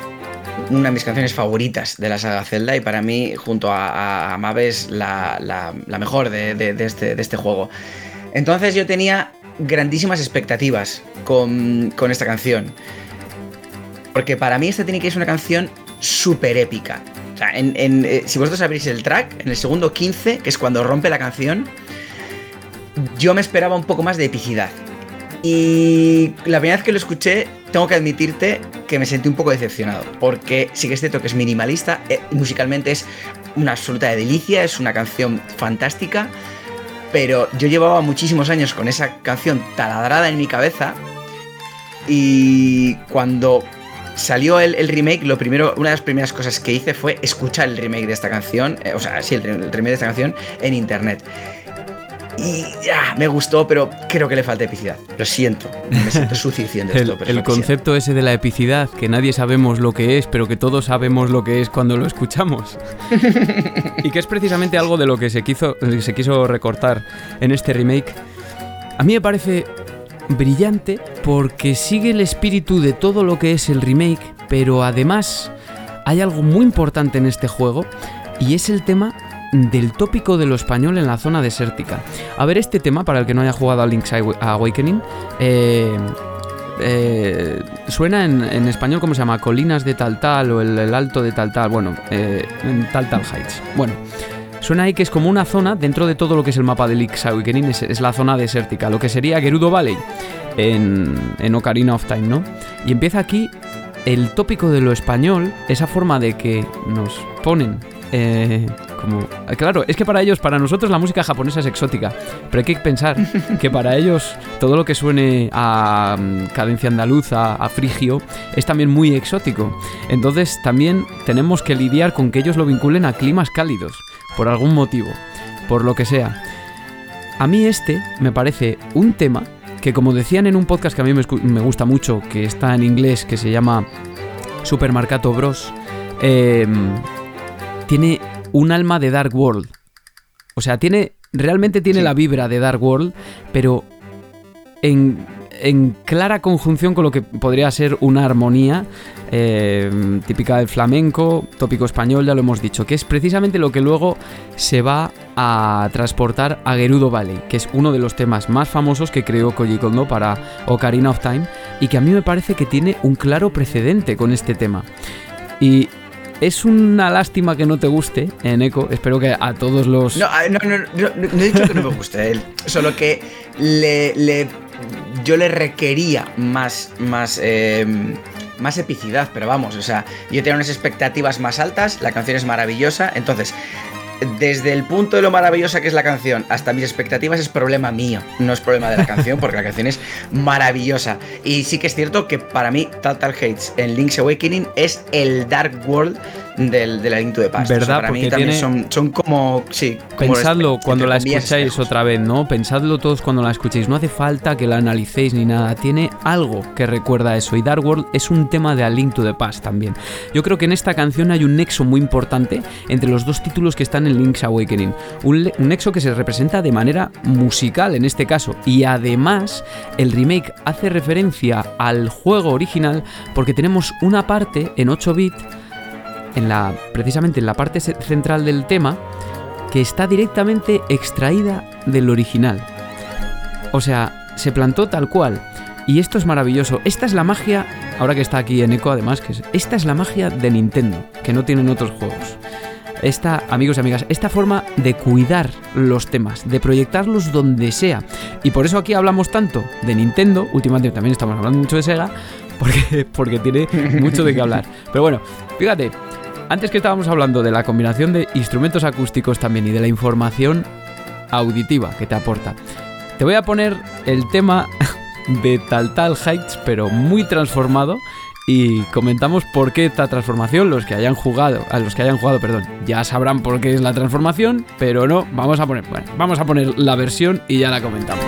una de mis canciones favoritas de la saga Zelda y para mí, junto a, a, la- la mejor de, de- de este, de este juego. Entonces yo tenía grandísimas expectativas con, con esta canción. Porque para mí esta tiene que ser una canción súper épica. O sea, en- eh, si vosotros abrís el track, en el segundo 15, que es cuando rompe la canción, yo me esperaba un poco más de epicidad. Y la primera vez que lo escuché, tengo que admitirte que me sentí un poco decepcionado. Porque sí que es cierto que es minimalista, eh, musicalmente es una absoluta delicia, es una canción fantástica. Pero yo llevaba muchísimos años con esa canción taladrada en mi cabeza. Y cuando salió el, el remake, lo primero, una de las primeras cosas que hice fue escuchar el remake de esta canción. eh, o sea, sí, el, re- el remake de esta canción en internet. Y ya, me gustó, pero creo que le falta epicidad. Lo siento, me (laughs) siento sucio diciendo El, esto, pero concepto ese de la epicidad, que nadie sabemos lo que es, pero que todos sabemos lo que es cuando lo escuchamos. (laughs) y que es precisamente algo de lo que se quiso, se quiso recortar en este remake. A mí me parece brillante porque sigue el espíritu de todo lo que es el remake, pero además hay algo muy importante en este juego y es el tema del tópico de lo español en la zona desértica. A ver, este tema, para el que no haya jugado a Link's Awakening, eh, eh, suena en, español como se llama, Colinas de Tal Tal o el, Alto de Tal Tal, bueno, eh, en Tal Tal Heights. Bueno, suena ahí que es como una zona dentro de todo lo que es el mapa de Link's Awakening, es, la zona desértica, lo que sería Gerudo Valley en, en Ocarina of Time, ¿no? Y empieza aquí el tópico de lo español, esa forma de que nos ponen eh, como, claro, es que para ellos, para nosotros la música japonesa es exótica, pero hay que pensar (laughs) que para ellos todo lo que suene a mm, cadencia andaluza, a frigio, es también muy exótico. Entonces también tenemos que lidiar con que ellos lo vinculen a climas cálidos, por algún motivo, por lo que sea. A mí este me parece un tema que como decían en un podcast que a mí me, gusta mucho, que está en inglés, que se llama Supermercado Bros, eh, tiene un alma de Dark World. O sea, tiene. Realmente tiene la vibra de Dark World, pero en, en, clara conjunción con lo que podría ser una armonía eh, típica del flamenco, tópico español, ya lo hemos dicho, que es precisamente lo que luego se va a transportar a Gerudo Valley, que es uno de los temas más famosos que creó Koji Kondo para Ocarina of Time y que a mí me parece que tiene un claro precedente con este tema. Y es una lástima que no te guste en Echo. Espero que a todos los. No, no, no, no, he dicho que no me guste (laughs) él. Solo que le, yo le requería más, más, eh, más epicidad, pero vamos, o sea, yo tenía unas expectativas más altas, la canción es maravillosa, entonces desde el punto de lo maravillosa que es la canción hasta mis expectativas es problema mío, no es problema de la canción, porque la canción es maravillosa. Y sí que es cierto que para mí Total Hates en Link's Awakening es el Dark World del, de la Link to the Past. ¿Verdad? para mí también son, son, como. Sí, Pensadlo cuando la escucháis otra vez, ¿no? Pensadlo todos cuando la escuchéis. No hace falta que la analicéis ni nada. Tiene algo que recuerda a eso. Y Dark World es un tema de A Link to the Past también. Yo creo que en esta canción hay un nexo muy importante entre los dos títulos que están en Link's Awakening. Un, un nexo que se representa de manera musical en este caso. Y además, el remake hace referencia al juego original porque tenemos una parte en 8 bits en la, precisamente en la parte central del tema, que está directamente extraída del original. O sea, se plantó tal cual. Y esto es maravilloso. Esta es la magia, ahora que está aquí en Eco además, que es, esta es la magia de Nintendo, que no tienen otros juegos. Esta, amigos y amigas, esta forma de cuidar los temas, de proyectarlos donde sea. Y por eso aquí hablamos tanto de Nintendo, últimamente también estamos hablando mucho de Sega, porque, tiene mucho de qué hablar. Pero bueno, fíjate, antes que estábamos hablando de la combinación de instrumentos acústicos también y de la información auditiva que te aporta, te voy a poner el tema (laughs) de Tal Tal Heights, pero muy transformado. Y comentamos por qué esta transformación. Los que hayan jugado, a los que hayan jugado, perdón, ya sabrán por qué es la transformación, pero no, vamos a poner, bueno, vamos a poner la versión y ya la comentamos.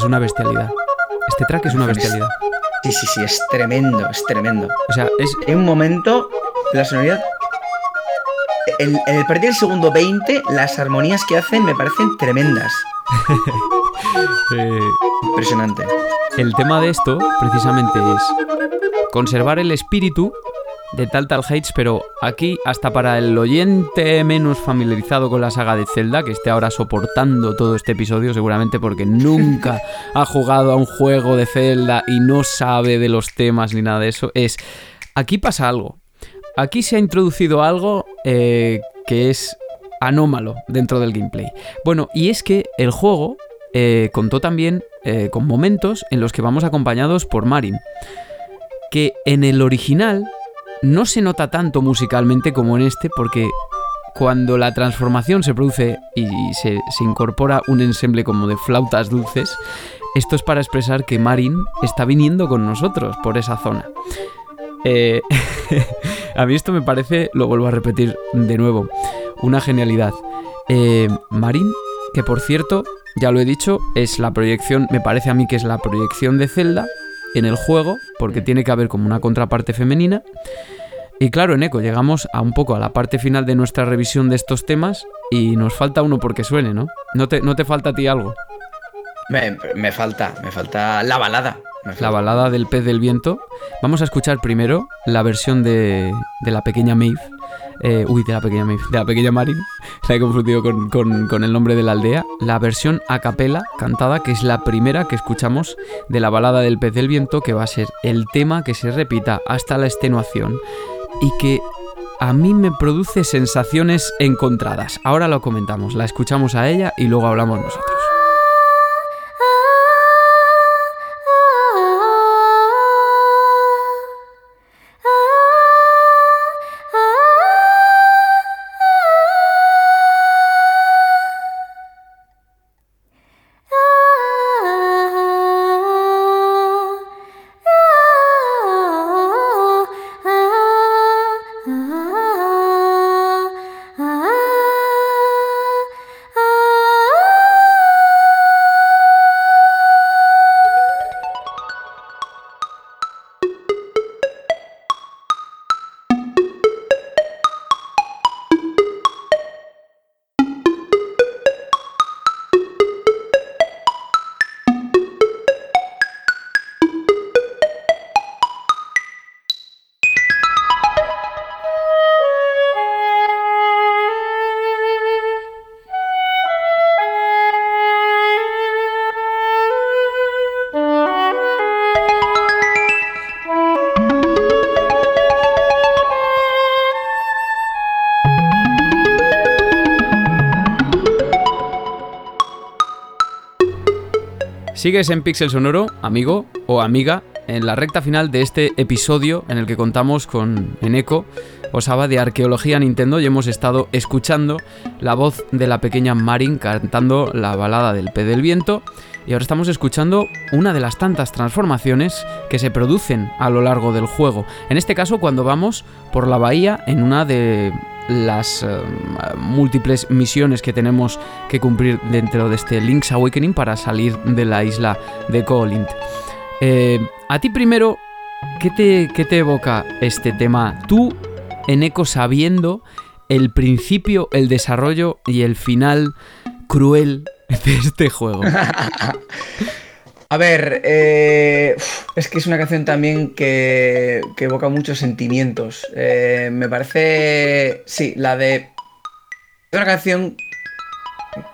Es una bestialidad. Este track es una bestialidad. Sí, sí, sí, es tremendo, es tremendo. O sea, es. En un momento, la sonoridad. En el, el segundo 20, las armonías que hacen me parecen tremendas. (laughs) Eh, Impresionante. el tema de esto, precisamente, es conservar el espíritu de Tal Tal Hates, pero aquí, hasta para el oyente menos familiarizado con la saga de Zelda, que esté ahora soportando todo este episodio, seguramente porque nunca (laughs) ha jugado a un juego de Zelda y no sabe de los temas ni nada de eso, es. Aquí pasa algo. Aquí se ha introducido algo eh, que es anómalo dentro del gameplay. Bueno, y es que el juego eh, contó también eh, con momentos en los que vamos acompañados por Marin, que en el original no se nota tanto musicalmente como en este, porque cuando la transformación se produce y se, incorpora un ensemble como de flautas dulces, esto es para expresar que Marin está viniendo con nosotros por esa zona. Eh, (laughs) a mí esto me parece, lo vuelvo a repetir de nuevo, una genialidad. Eh, Marin, que por cierto, ya lo he dicho, es la proyección, me parece a mí que es la proyección de Zelda en el juego, porque tiene que haber como una contraparte femenina. Y claro, en Eco llegamos a un poco a la parte final de nuestra revisión de estos temas y nos falta uno porque suene, ¿no? ¿No te, no te falta a ti algo? Me, me falta, me falta la balada. Me La falta. balada del pez del viento. Vamos a escuchar primero la versión de, de la pequeña Maeve. Eh, uy, de la pequeña Maeve, de la pequeña Marin. (laughs) La he confundido con, con- con el nombre de la aldea. La versión a capela cantada, que es la primera que escuchamos de la balada del pez del viento, que va a ser el tema que se repita hasta la extenuación y que a mí me produce sensaciones encontradas. Ahora lo comentamos, la escuchamos a ella y luego hablamos nosotros. Sigues en Pixel Sonoro, amigo o amiga, en la recta final de este episodio en el que contamos con Eneco Osaba de Arqueología Nintendo y hemos estado escuchando la voz de la pequeña Marin cantando la balada del P del Viento y ahora estamos escuchando una de las tantas transformaciones que se producen a lo largo del juego. En este caso cuando vamos por la bahía en una de las eh, múltiples misiones que tenemos que cumplir dentro de este Link's Awakening para salir de la isla de Koholint. Eh, a ti primero, ¿qué te, qué te evoca este tema? Tú, en eco, sabiendo el principio, el desarrollo y el final cruel de este juego. (laughs) A ver, eh, es que es una canción también que, que evoca muchos sentimientos. Eh, me parece, sí, la de... Es una canción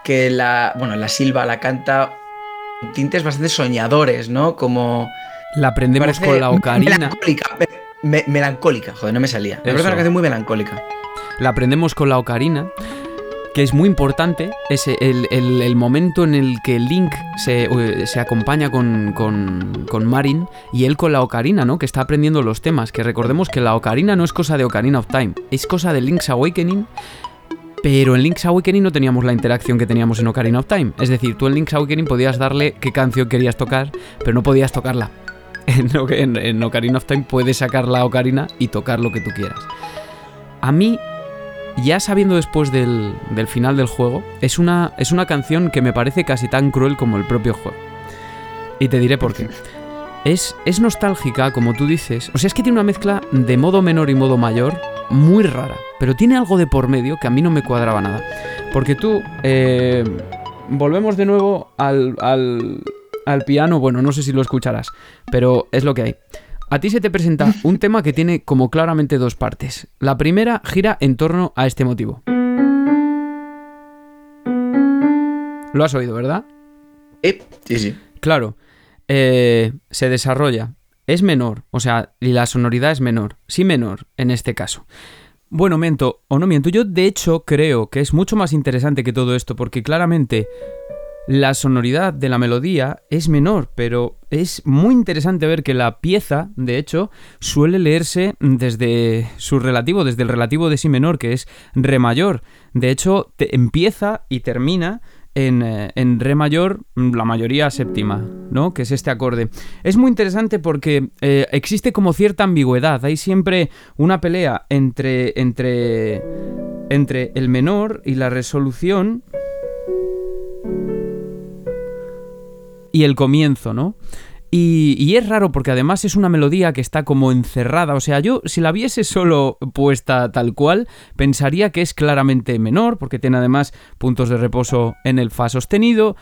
que la, bueno, la Silva la canta con tintes bastante soñadores, ¿no? Como... La aprendemos con la ocarina. Melancólica, me- me- melancólica, joder, no me salía. Me parece una canción muy melancólica. la aprendemos con la ocarina, que es muy importante, ese, el, el- momento en el que Link se, eh, se acompaña con, con, con Marin y él con la ocarina, ¿no? Que está aprendiendo los temas, que recordemos que la ocarina no es cosa de Ocarina of Time, es cosa de Link's Awakening, pero en Link's Awakening no teníamos la interacción que teníamos en Ocarina of Time, es decir, tú en Link's Awakening podías darle qué canción querías tocar, pero no podías tocarla. (laughs) En, Oc- en- en Ocarina of Time puedes sacar la ocarina y tocar lo que tú quieras. A mí ya sabiendo después del, final del juego, es una, es una canción que me parece casi tan cruel como el propio juego. Y te diré por qué. Es, es nostálgica, como tú dices. O sea, es que tiene una mezcla de modo menor y modo mayor muy rara. Pero tiene algo de por medio que a mí no me cuadraba nada. Porque tú, eh, volvemos de nuevo al, al, al piano. Bueno, no sé si lo escucharás, pero es lo que hay. A ti se te presenta un tema que tiene como claramente dos partes. La primera gira en torno a este motivo. Lo has oído, ¿verdad? Eh, sí, sí. Claro. eh, se desarrolla. Es menor, o sea, y la sonoridad es menor. Sí menor, en este caso. Bueno, miento o no miento. Yo, de hecho, creo que es mucho más interesante que todo esto, porque claramente la sonoridad de la melodía es menor, pero es muy interesante ver que la pieza, de hecho, suele leerse desde su relativo, desde el relativo de si menor, que es re mayor. De hecho, empieza y termina en, eh, re mayor, mm, la mayoría séptima, ¿no? Que es este acorde. Es muy interesante porque eh, existe como cierta ambigüedad. Hay siempre una pelea entre, entre, entre el menor y la resolución y el comienzo, ¿no? Y, y es raro porque además es una melodía que está como encerrada. O sea, yo si la viese solo puesta tal cual, pensaría que es claramente menor, porque tiene además puntos de reposo en el fa sostenido,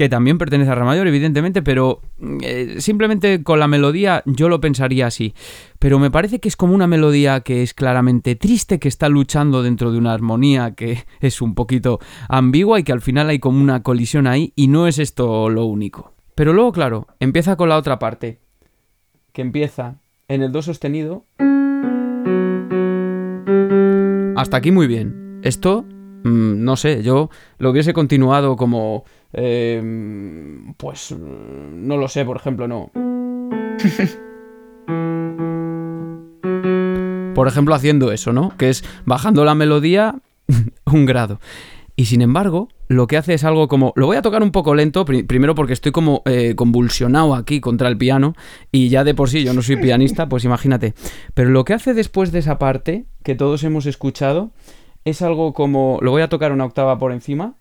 que también pertenece a Re mayor, evidentemente, pero eh, simplemente con la melodía yo lo pensaría así. Pero me parece que es como una melodía que es claramente triste, que está luchando dentro de una armonía que (laughs) es un poquito ambigua y que al final hay como una colisión ahí y no es esto lo único. Pero luego, claro, empieza con la otra parte, que empieza en el do sostenido. Hasta aquí muy bien. Esto, mm, no sé, yo lo hubiese continuado como... eh, pues... mm, No lo sé, por ejemplo, no. (laughs) Por ejemplo, haciendo eso, ¿no? Que es bajando la melodía (laughs) un grado. Y sin embargo, lo que hace es algo como. Lo voy a tocar un poco lento, pri- primero porque estoy como eh, convulsionado aquí contra el piano. Y ya de por sí yo no soy pianista, pues imagínate. Pero lo que hace después de esa parte, que todos hemos escuchado, es algo como. Lo voy a tocar una octava por encima.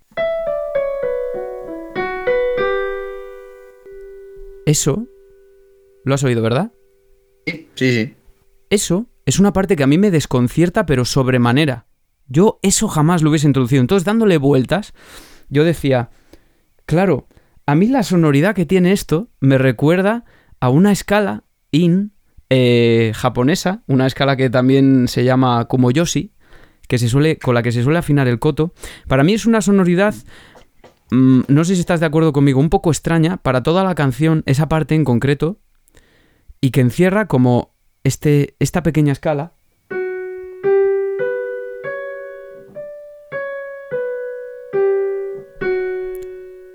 Eso. Lo has oído, ¿verdad? Sí, sí. Eso es una parte que a mí me desconcierta, pero sobremanera. Yo eso jamás lo hubiese introducido. Entonces, dándole vueltas, yo decía, claro, a mí la sonoridad que tiene esto me recuerda a una escala in eh, japonesa, una escala que también se llama como yoshi, que se suele, con la que se suele afinar el koto. Para mí es una sonoridad, mm, no sé si estás de acuerdo conmigo, un poco extraña para toda la canción, esa parte en concreto, y que encierra como este, esta pequeña escala.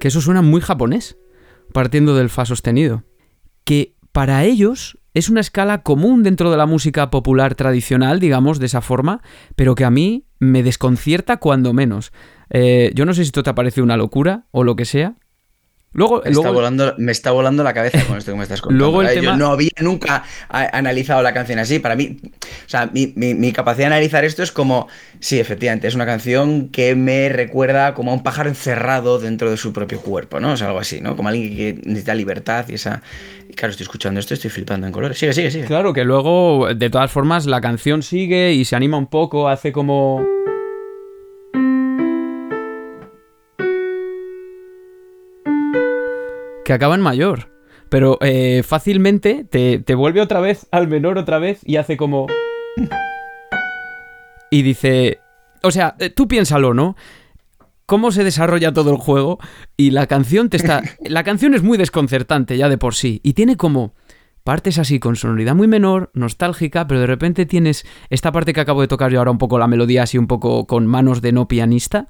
Que eso suena muy japonés, partiendo del fa sostenido. Que para ellos es una escala común dentro de la música popular tradicional, digamos, de esa forma, pero que a mí me desconcierta cuando menos. Eh, yo no sé si esto te ha parecido una locura o lo que sea. Luego, Me está, luego- volando, me está volando la cabeza con esto que me estás contando. (laughs) Luego el ¿eh? tema- Yo no había nunca a- analizado la canción así. Para mí, o sea, mi, mi- mi capacidad de analizar esto es como, sí, efectivamente, es una canción que me recuerda como a un pájaro encerrado dentro de su propio cuerpo, ¿no? O sea, algo así, ¿no? Como alguien que necesita libertad y esa... Y claro, estoy escuchando esto estoy flipando en colores. Sigue, sigue, sigue. Claro, que luego, de todas formas, la canción sigue y se anima un poco, hace como... Que acaba en mayor. Pero eh, fácilmente te, te vuelve otra vez al menor otra vez y hace como... Y dice... O sea, eh, tú piénsalo, ¿no? cómo se desarrolla todo el juego y la canción te está (laughs) la canción es muy desconcertante ya de por sí y tiene como partes así con sonoridad muy menor, nostálgica, pero de repente tienes esta parte que acabo de tocar yo ahora un poco la melodía así un poco con manos de no pianista,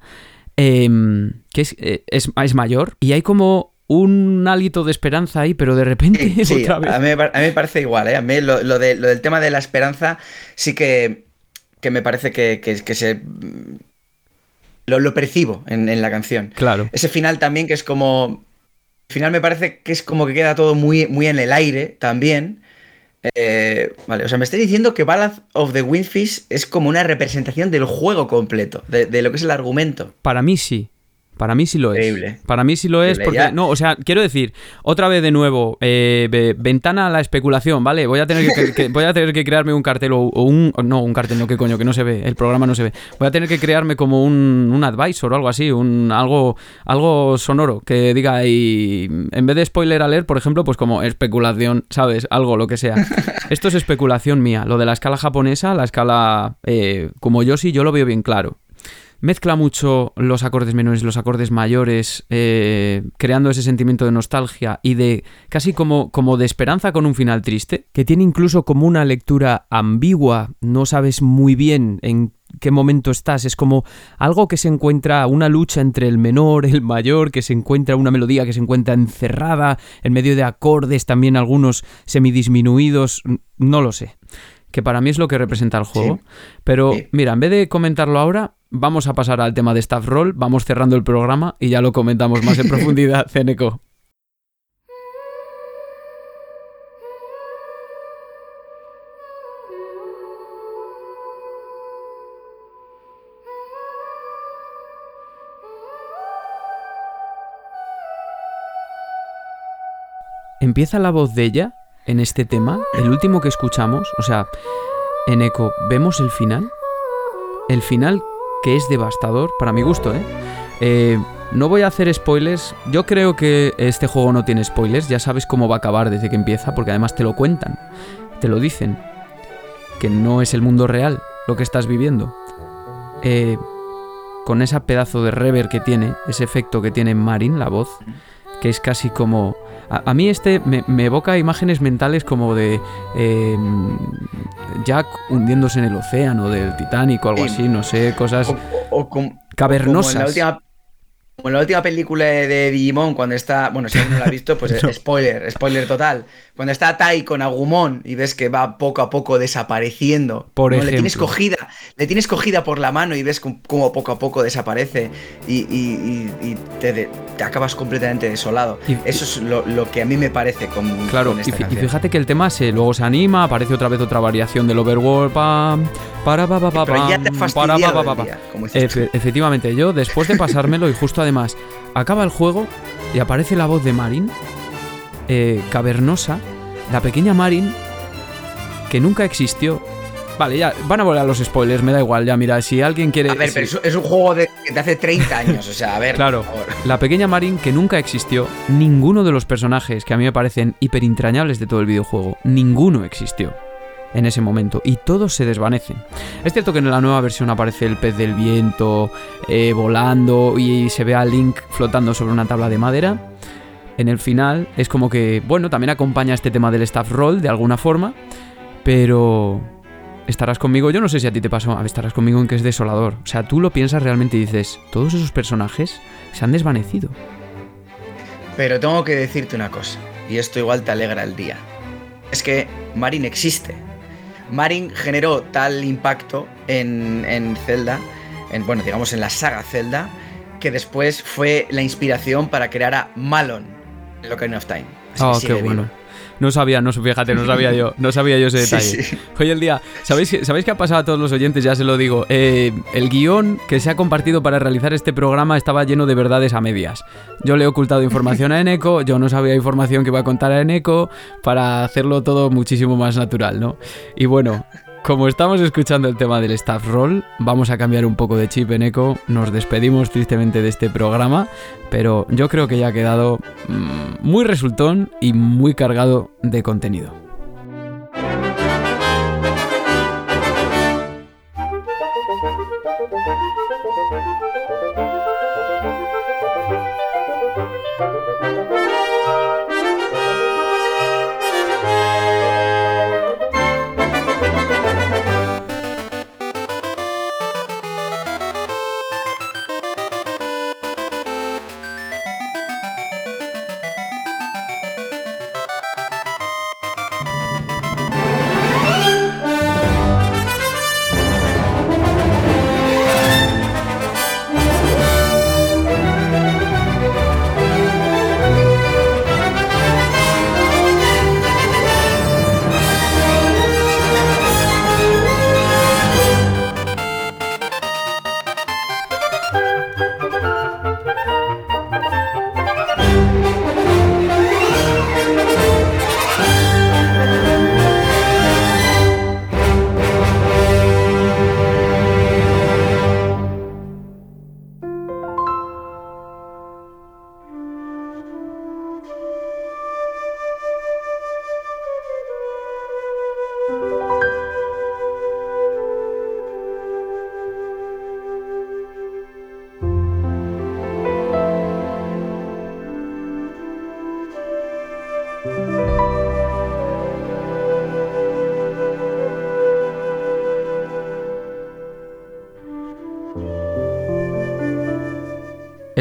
em, que es, eh, es, es mayor y hay como un hálito de esperanza ahí, pero de repente Sí, (laughs) sí, otra vez. A, mí, me par- a mí me parece igual, ¿eh? A mí lo, lo de- lo del tema de la esperanza sí que, que me parece que, que- que se... Lo, lo percibo en, en la canción. Claro. Ese final también que es como... Al final me parece que es como que queda todo muy, muy en el aire también. Eh, vale, o sea, me estoy diciendo que Ballad of the Windfish es como una representación del juego completo, de, de lo que es el argumento. Para mí sí. Para mí sí lo es. Increíble. Para mí sí lo es Increíble, porque... ya. No, o sea, quiero decir, otra vez de nuevo, eh, ve- ventana a la especulación, ¿vale? Voy a tener que, que- (laughs) voy a tener que crearme un cartel o, o un... No, un cartel, no, qué coño, que no se ve, el programa no se ve. Voy a tener que crearme como un, un advisor o algo así, un algo, algo sonoro que diga ahí, en vez de spoiler alert, por ejemplo, pues como especulación, ¿sabes? Algo, lo que sea. (laughs) Esto es especulación mía. Lo de la escala japonesa, la escala eh, como yo sí, yo lo veo bien claro mezcla mucho los acordes menores los acordes mayores, eh, creando ese sentimiento de nostalgia y de casi como, como de esperanza con un final triste, que tiene incluso como una lectura ambigua, no sabes muy bien en qué momento estás, es como algo que se encuentra, una lucha entre el menor, el mayor, que se encuentra una melodía que se encuentra encerrada en medio de acordes, también algunos semidisminuidos, no lo sé. Que para mí es lo que representa el juego. Pero Sí. mira, en vez de comentarlo ahora, vamos a pasar al tema de Staff Roll, vamos cerrando el programa y ya lo comentamos más en (laughs) profundidad, Ceneco. Empieza la voz de ella en este tema, el último que escuchamos, o sea, en eco, vemos el final. El final que es devastador, para mi gusto, ¿eh? Eh, no voy a hacer spoilers. Yo creo que este juego no tiene spoilers. Ya sabes cómo va a acabar desde que empieza, porque además te lo cuentan. Te lo dicen. Que no es el mundo real lo que estás viviendo. Eh, con ese pedazo de rever que tiene, ese efecto que tiene Marin, la voz, que es casi como... A, a mí este me, me evoca imágenes mentales como de eh, Jack hundiéndose en el océano del Titanic o algo Sí. así, no sé, cosas O, o- o com- cavernosas. Como en la última, en la última película de Digimon, cuando está. Bueno, si no la ha visto, pues (laughs) No. spoiler, spoiler total. Cuando está Tai con Agumon y ves que va poco a poco desapareciendo. Por ¿no? Le tienes cogida, le tienes cogida por la mano y ves cómo poco a poco desaparece y, y- y- y te, acabas completamente desolado. Eso es lo, lo que a mí me parece con, Claro, con y, esta fíjate que el tema se luego se anima, aparece otra vez otra variación del Overworld, pam, para pa pa pa Pero ya te para día, como. Efe- efectivamente, yo después de pasármelo y justo además acaba el juego y aparece la voz de Marin, eh, cavernosa, la pequeña Marin que nunca existió. Vale, ya van a volver a los spoilers, me da igual, ya mira, si alguien quiere... A ver, pero es, es un juego de, de hace 30 años, o sea, a ver. Claro. por favor. La pequeña Marin que nunca existió, ninguno de los personajes que a mí me parecen hiper de todo el videojuego, ninguno existió en ese momento y todos se desvanecen. Es cierto que en la nueva versión aparece el pez del viento eh, volando y se ve a Link flotando sobre una tabla de madera. En el final es como que, bueno, también acompaña este tema del staff roll de alguna forma, pero estarás conmigo, yo no sé si a ti te pasó, estarás conmigo en que es desolador. O sea, tú lo piensas realmente y dices, todos esos personajes se han desvanecido. Pero tengo que decirte una cosa, y esto igual te alegra el día. Es que Marin existe. Marin generó tal impacto en, en Zelda, en, bueno, digamos en la saga Zelda, que después fue la inspiración para crear a Malon en Ocarina of Time. Así Oh, sigue qué vivo. No sabía, no, fíjate, no sabía yo, no sabía yo ese (laughs) detalle. sí. Hoy el día, ¿sabéis, ¿sabéis qué ha pasado a todos los oyentes? Ya se lo digo. Eh, el guion que se ha compartido para realizar este programa estaba lleno de verdades a medias. Yo le he ocultado información a Eneco, yo no sabía información que iba a contar a Eneco para hacerlo todo muchísimo más natural, ¿no? Y bueno, como estamos escuchando el tema del staff roll, vamos a cambiar un poco de chip, Eneco. Nos despedimos tristemente de este programa, pero yo creo que ya ha quedado mm, muy resultón y muy cargado de contenido.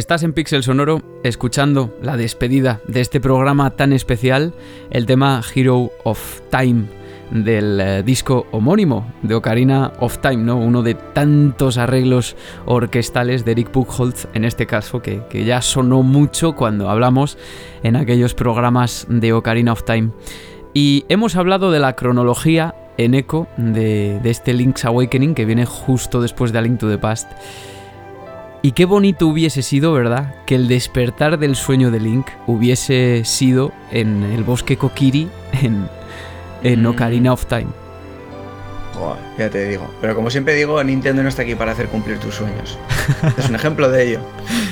Estás en Pixel Sonoro escuchando la despedida de este programa tan especial, el tema Hero of Time del eh, disco homónimo de Ocarina of Time, ¿no? Uno de tantos arreglos orquestales de Eric Buchholz, en este caso, que, ya sonó mucho cuando hablamos en aquellos programas de Ocarina of Time. Y hemos hablado de la cronología en eco de, de este Link's Awakening que viene justo después de A Link to the Past. Y qué bonito hubiese sido, ¿verdad? Que el despertar del sueño de Link hubiese sido en el bosque Kokiri, en, en mm. Ocarina of Time. ya te digo. Pero como siempre digo, Nintendo no está aquí para hacer cumplir tus sueños. (laughs) es un ejemplo de ello.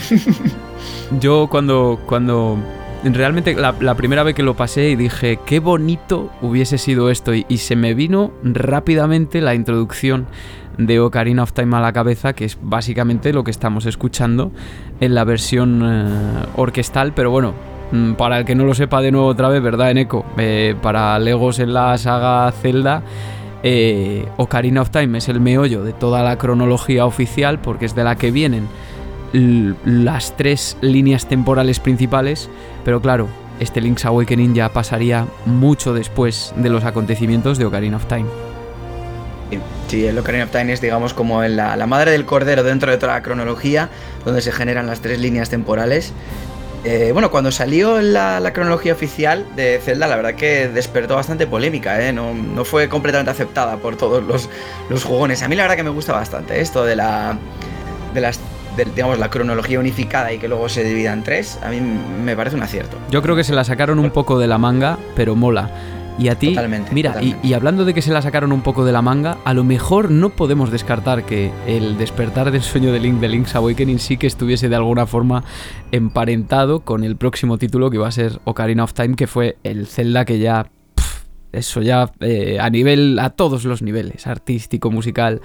(laughs) Yo cuando, cuando realmente la, primera vez que lo pasé y dije, qué bonito hubiese sido esto. Y, se me vino rápidamente la introducción de Ocarina of Time a la cabeza, que es básicamente lo que estamos escuchando en la versión eh, orquestal, pero bueno, mm, para el que no lo sepa de nuevo otra vez, ¿verdad, Eneco? Eh, para Legos en la saga Zelda, eh, Ocarina of Time es el meollo de toda la cronología oficial, porque es de la que vienen las tres líneas temporales principales, pero claro, este Link's Awakening ya pasaría mucho después de los acontecimientos de Ocarina of Time. Sí, el Ocarina of Time es, digamos, como la, la, madre del cordero dentro de toda la cronología, donde se generan las tres líneas temporales. Eh, bueno, cuando salió la, cronología oficial de Zelda, la verdad que despertó bastante polémica, ¿eh? no, fue completamente aceptada por todos los, jugones. A mí la verdad que me gusta bastante esto de la, de las digamos, la cronología unificada y que luego se divida en tres, a mí me parece un acierto. Yo creo que se la sacaron un poco de la manga, pero mola. Y a ti, mira, Y, hablando de que se la sacaron un poco de la manga, a lo mejor no podemos descartar que el despertar del sueño de Link de Link's Awakening sí que estuviese de alguna forma emparentado con el próximo título que iba a ser Ocarina of Time, que fue el Zelda que ya eso ya eh, a nivel, a todos los niveles, artístico, musical,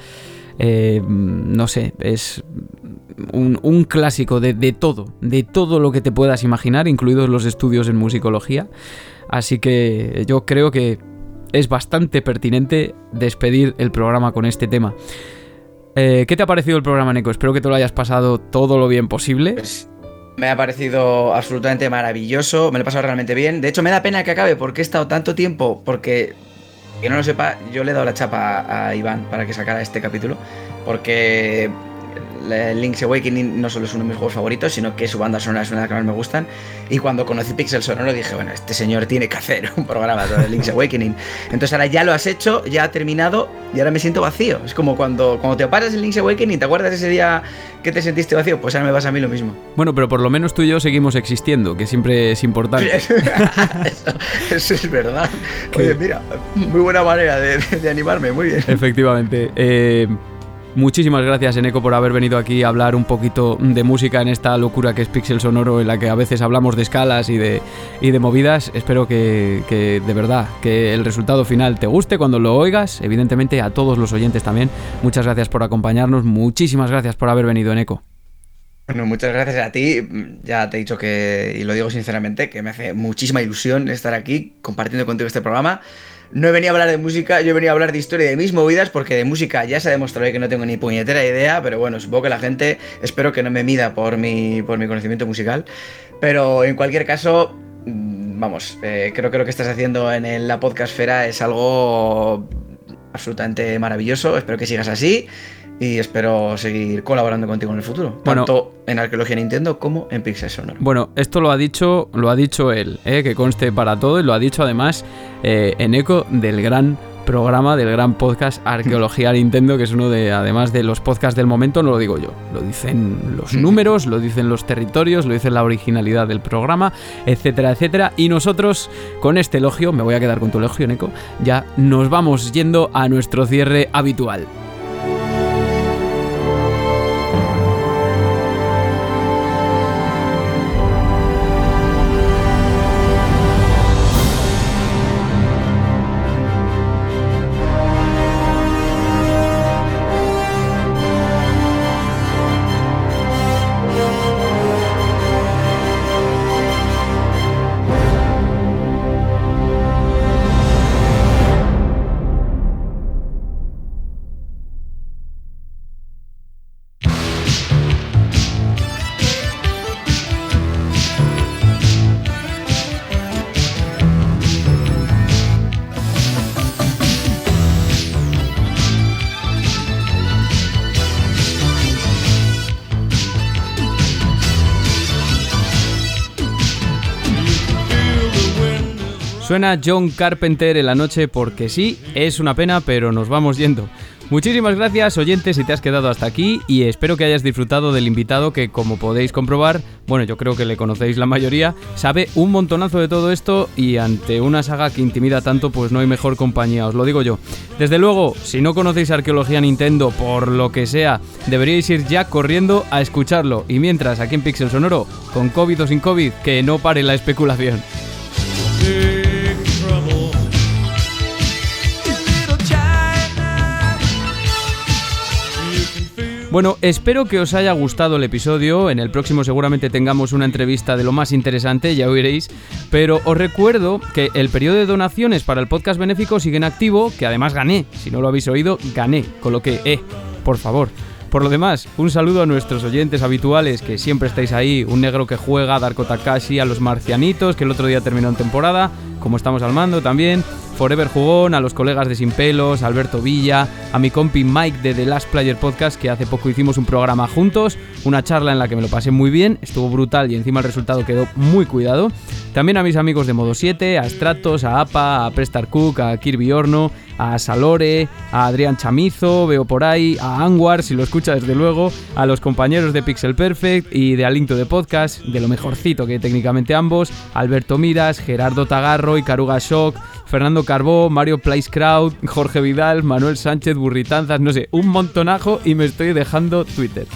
eh, no sé, es un, clásico de, todo, de todo lo que te puedas imaginar, incluidos los estudios en musicología. Así que yo creo que es bastante pertinente despedir el programa con este tema. Eh, ¿Qué te ha parecido el programa, Neko? Espero que te lo hayas pasado todo lo bien posible. Pues, me ha parecido absolutamente maravilloso, me lo he pasado realmente bien. De hecho, me da pena que acabe porque he estado tanto tiempo, porque, que no lo sepa, yo le he dado la chapa a Iván para que sacara este capítulo, porque Link's Awakening no solo es uno de mis juegos favoritos, sino que su banda sonora es una de las que más me gustan. Y cuando conocí Pixel Sonoro dije, bueno, este señor tiene que hacer un programa sobre (laughs) Link's Awakening. Entonces ahora ya lo has hecho, ya ha terminado y ahora me siento vacío. Es como cuando, cuando te paras en Link's Awakening, ¿te acuerdas ese día que te sentiste vacío? Pues ahora me pasa a mí lo mismo. Bueno, pero por lo menos tú y yo seguimos existiendo, que siempre es importante. (laughs) eso, es verdad. (laughs) Oye, mira, muy buena manera de, de animarme, muy bien. Efectivamente. Eh, Muchísimas gracias, Eneco, por haber venido aquí a hablar un poquito de música en esta locura que es Pixel Sonoro, en la que a veces hablamos de escalas y de, y de movidas. Espero que, de verdad, que el resultado final te guste cuando lo oigas. Evidentemente, a todos los oyentes también. Muchas gracias por acompañarnos. Muchísimas gracias por haber venido, Eneco. Bueno, muchas gracias a ti. Ya te he dicho que, y lo digo sinceramente, que me hace muchísima ilusión estar aquí compartiendo contigo este programa no he venido a hablar de música, yo he venido a hablar de historia de mis movidas, porque de música ya se ha demostrado que no tengo ni puñetera idea, pero bueno, supongo que la gente, espero que no me mida por mi, por mi conocimiento musical. Pero en cualquier caso, mm, vamos, eh, creo que lo que estás haciendo en la podcastfera es algo absolutamente maravilloso, espero que sigas así y espero seguir colaborando contigo en el futuro, tanto en Arqueología Nintendo como en Pixel Sonoro. Bueno, esto lo ha dicho, lo ha dicho él, eh, que conste para todo, y lo ha dicho además eh, en eco del gran programa, del gran podcast Arqueología (laughs) Nintendo, que es uno de, además de los podcasts del momento, no lo digo yo, lo dicen los (laughs) números, lo dicen los territorios, lo dice la originalidad del programa, etcétera, etcétera. Y nosotros, con este elogio, me voy a quedar con tu elogio, Neko, ya nos vamos yendo a nuestro cierre habitual. Suena John Carpenter en la noche porque sí, es una pena, pero nos vamos yendo. Muchísimas gracias oyentes si te has quedado hasta aquí y espero que hayas disfrutado del invitado que como podéis comprobar, bueno yo creo que le conocéis la mayoría, sabe un montonazo de todo esto y ante una saga que intimida tanto pues no hay mejor compañía, os lo digo yo. Desde luego, si no conocéis Arqueología Nintendo por lo que sea, deberíais ir ya corriendo a escucharlo y mientras aquí en Pixel Sonoro, con COVID o sin COVID, que no pare la especulación. Bueno, espero que os haya gustado el episodio. En el próximo seguramente tengamos una entrevista de lo más interesante, ya oiréis. Pero os recuerdo que el periodo de donaciones para el podcast benéfico sigue en activo, que además gané. Si no lo habéis oído, gané. Con lo que, eh, por favor. Por lo demás, un saludo a nuestros oyentes habituales que siempre estáis ahí, un negro que juega, Darko Takashi, a los marcianitos que el otro día terminó en temporada, como estamos al mando también, Forever Jugón, a los colegas de Sin Pelos, Alberto Villa, a mi compi Mike de The Last Player Podcast, que hace poco hicimos un programa juntos, una charla en la que me lo pasé muy bien, estuvo brutal y encima el resultado quedó muy cuidado. También a mis amigos de Modo 7, a Stratos, a APA, a Prestar Cook, a Kirby Horno, a Salore, a Adrián Chamizo, veo por ahí, a Anwar, si lo escucha desde luego, a los compañeros de Pixel Perfect y de Alinto de Podcast, de lo mejorcito que técnicamente ambos, Alberto Miras, Gerardo Tagarro y Caruga Shock, Fernando Carbó, Mario Place Jorge Vidal, Manuel Sánchez, Burritanzas, no sé, un montonajo y me estoy dejando Twitter.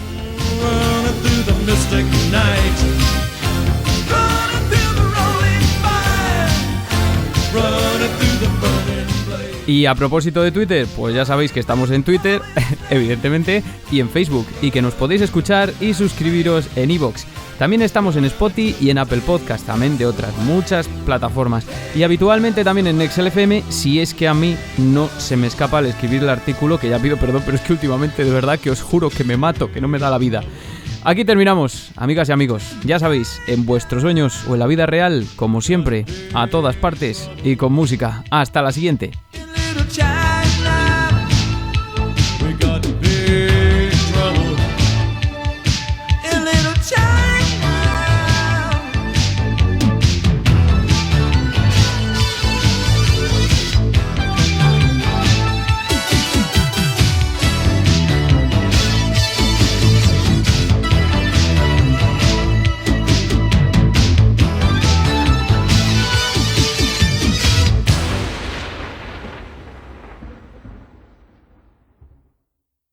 Y a propósito de Twitter, pues ya sabéis que estamos en Twitter, (laughs) evidentemente, y en Facebook, y que nos podéis escuchar y suscribiros en iVoox. También estamos en Spotify y en Apple Podcast, también de otras muchas plataformas. Y habitualmente también en FM, si es que a mí no se me escapa al escribir el artículo, que ya pido perdón, pero es que últimamente de verdad que os juro que me mato, que no me da la vida. Aquí terminamos, amigas y amigos. Ya sabéis, en vuestros sueños o en la vida real, como siempre, a todas partes y con música. Hasta la siguiente.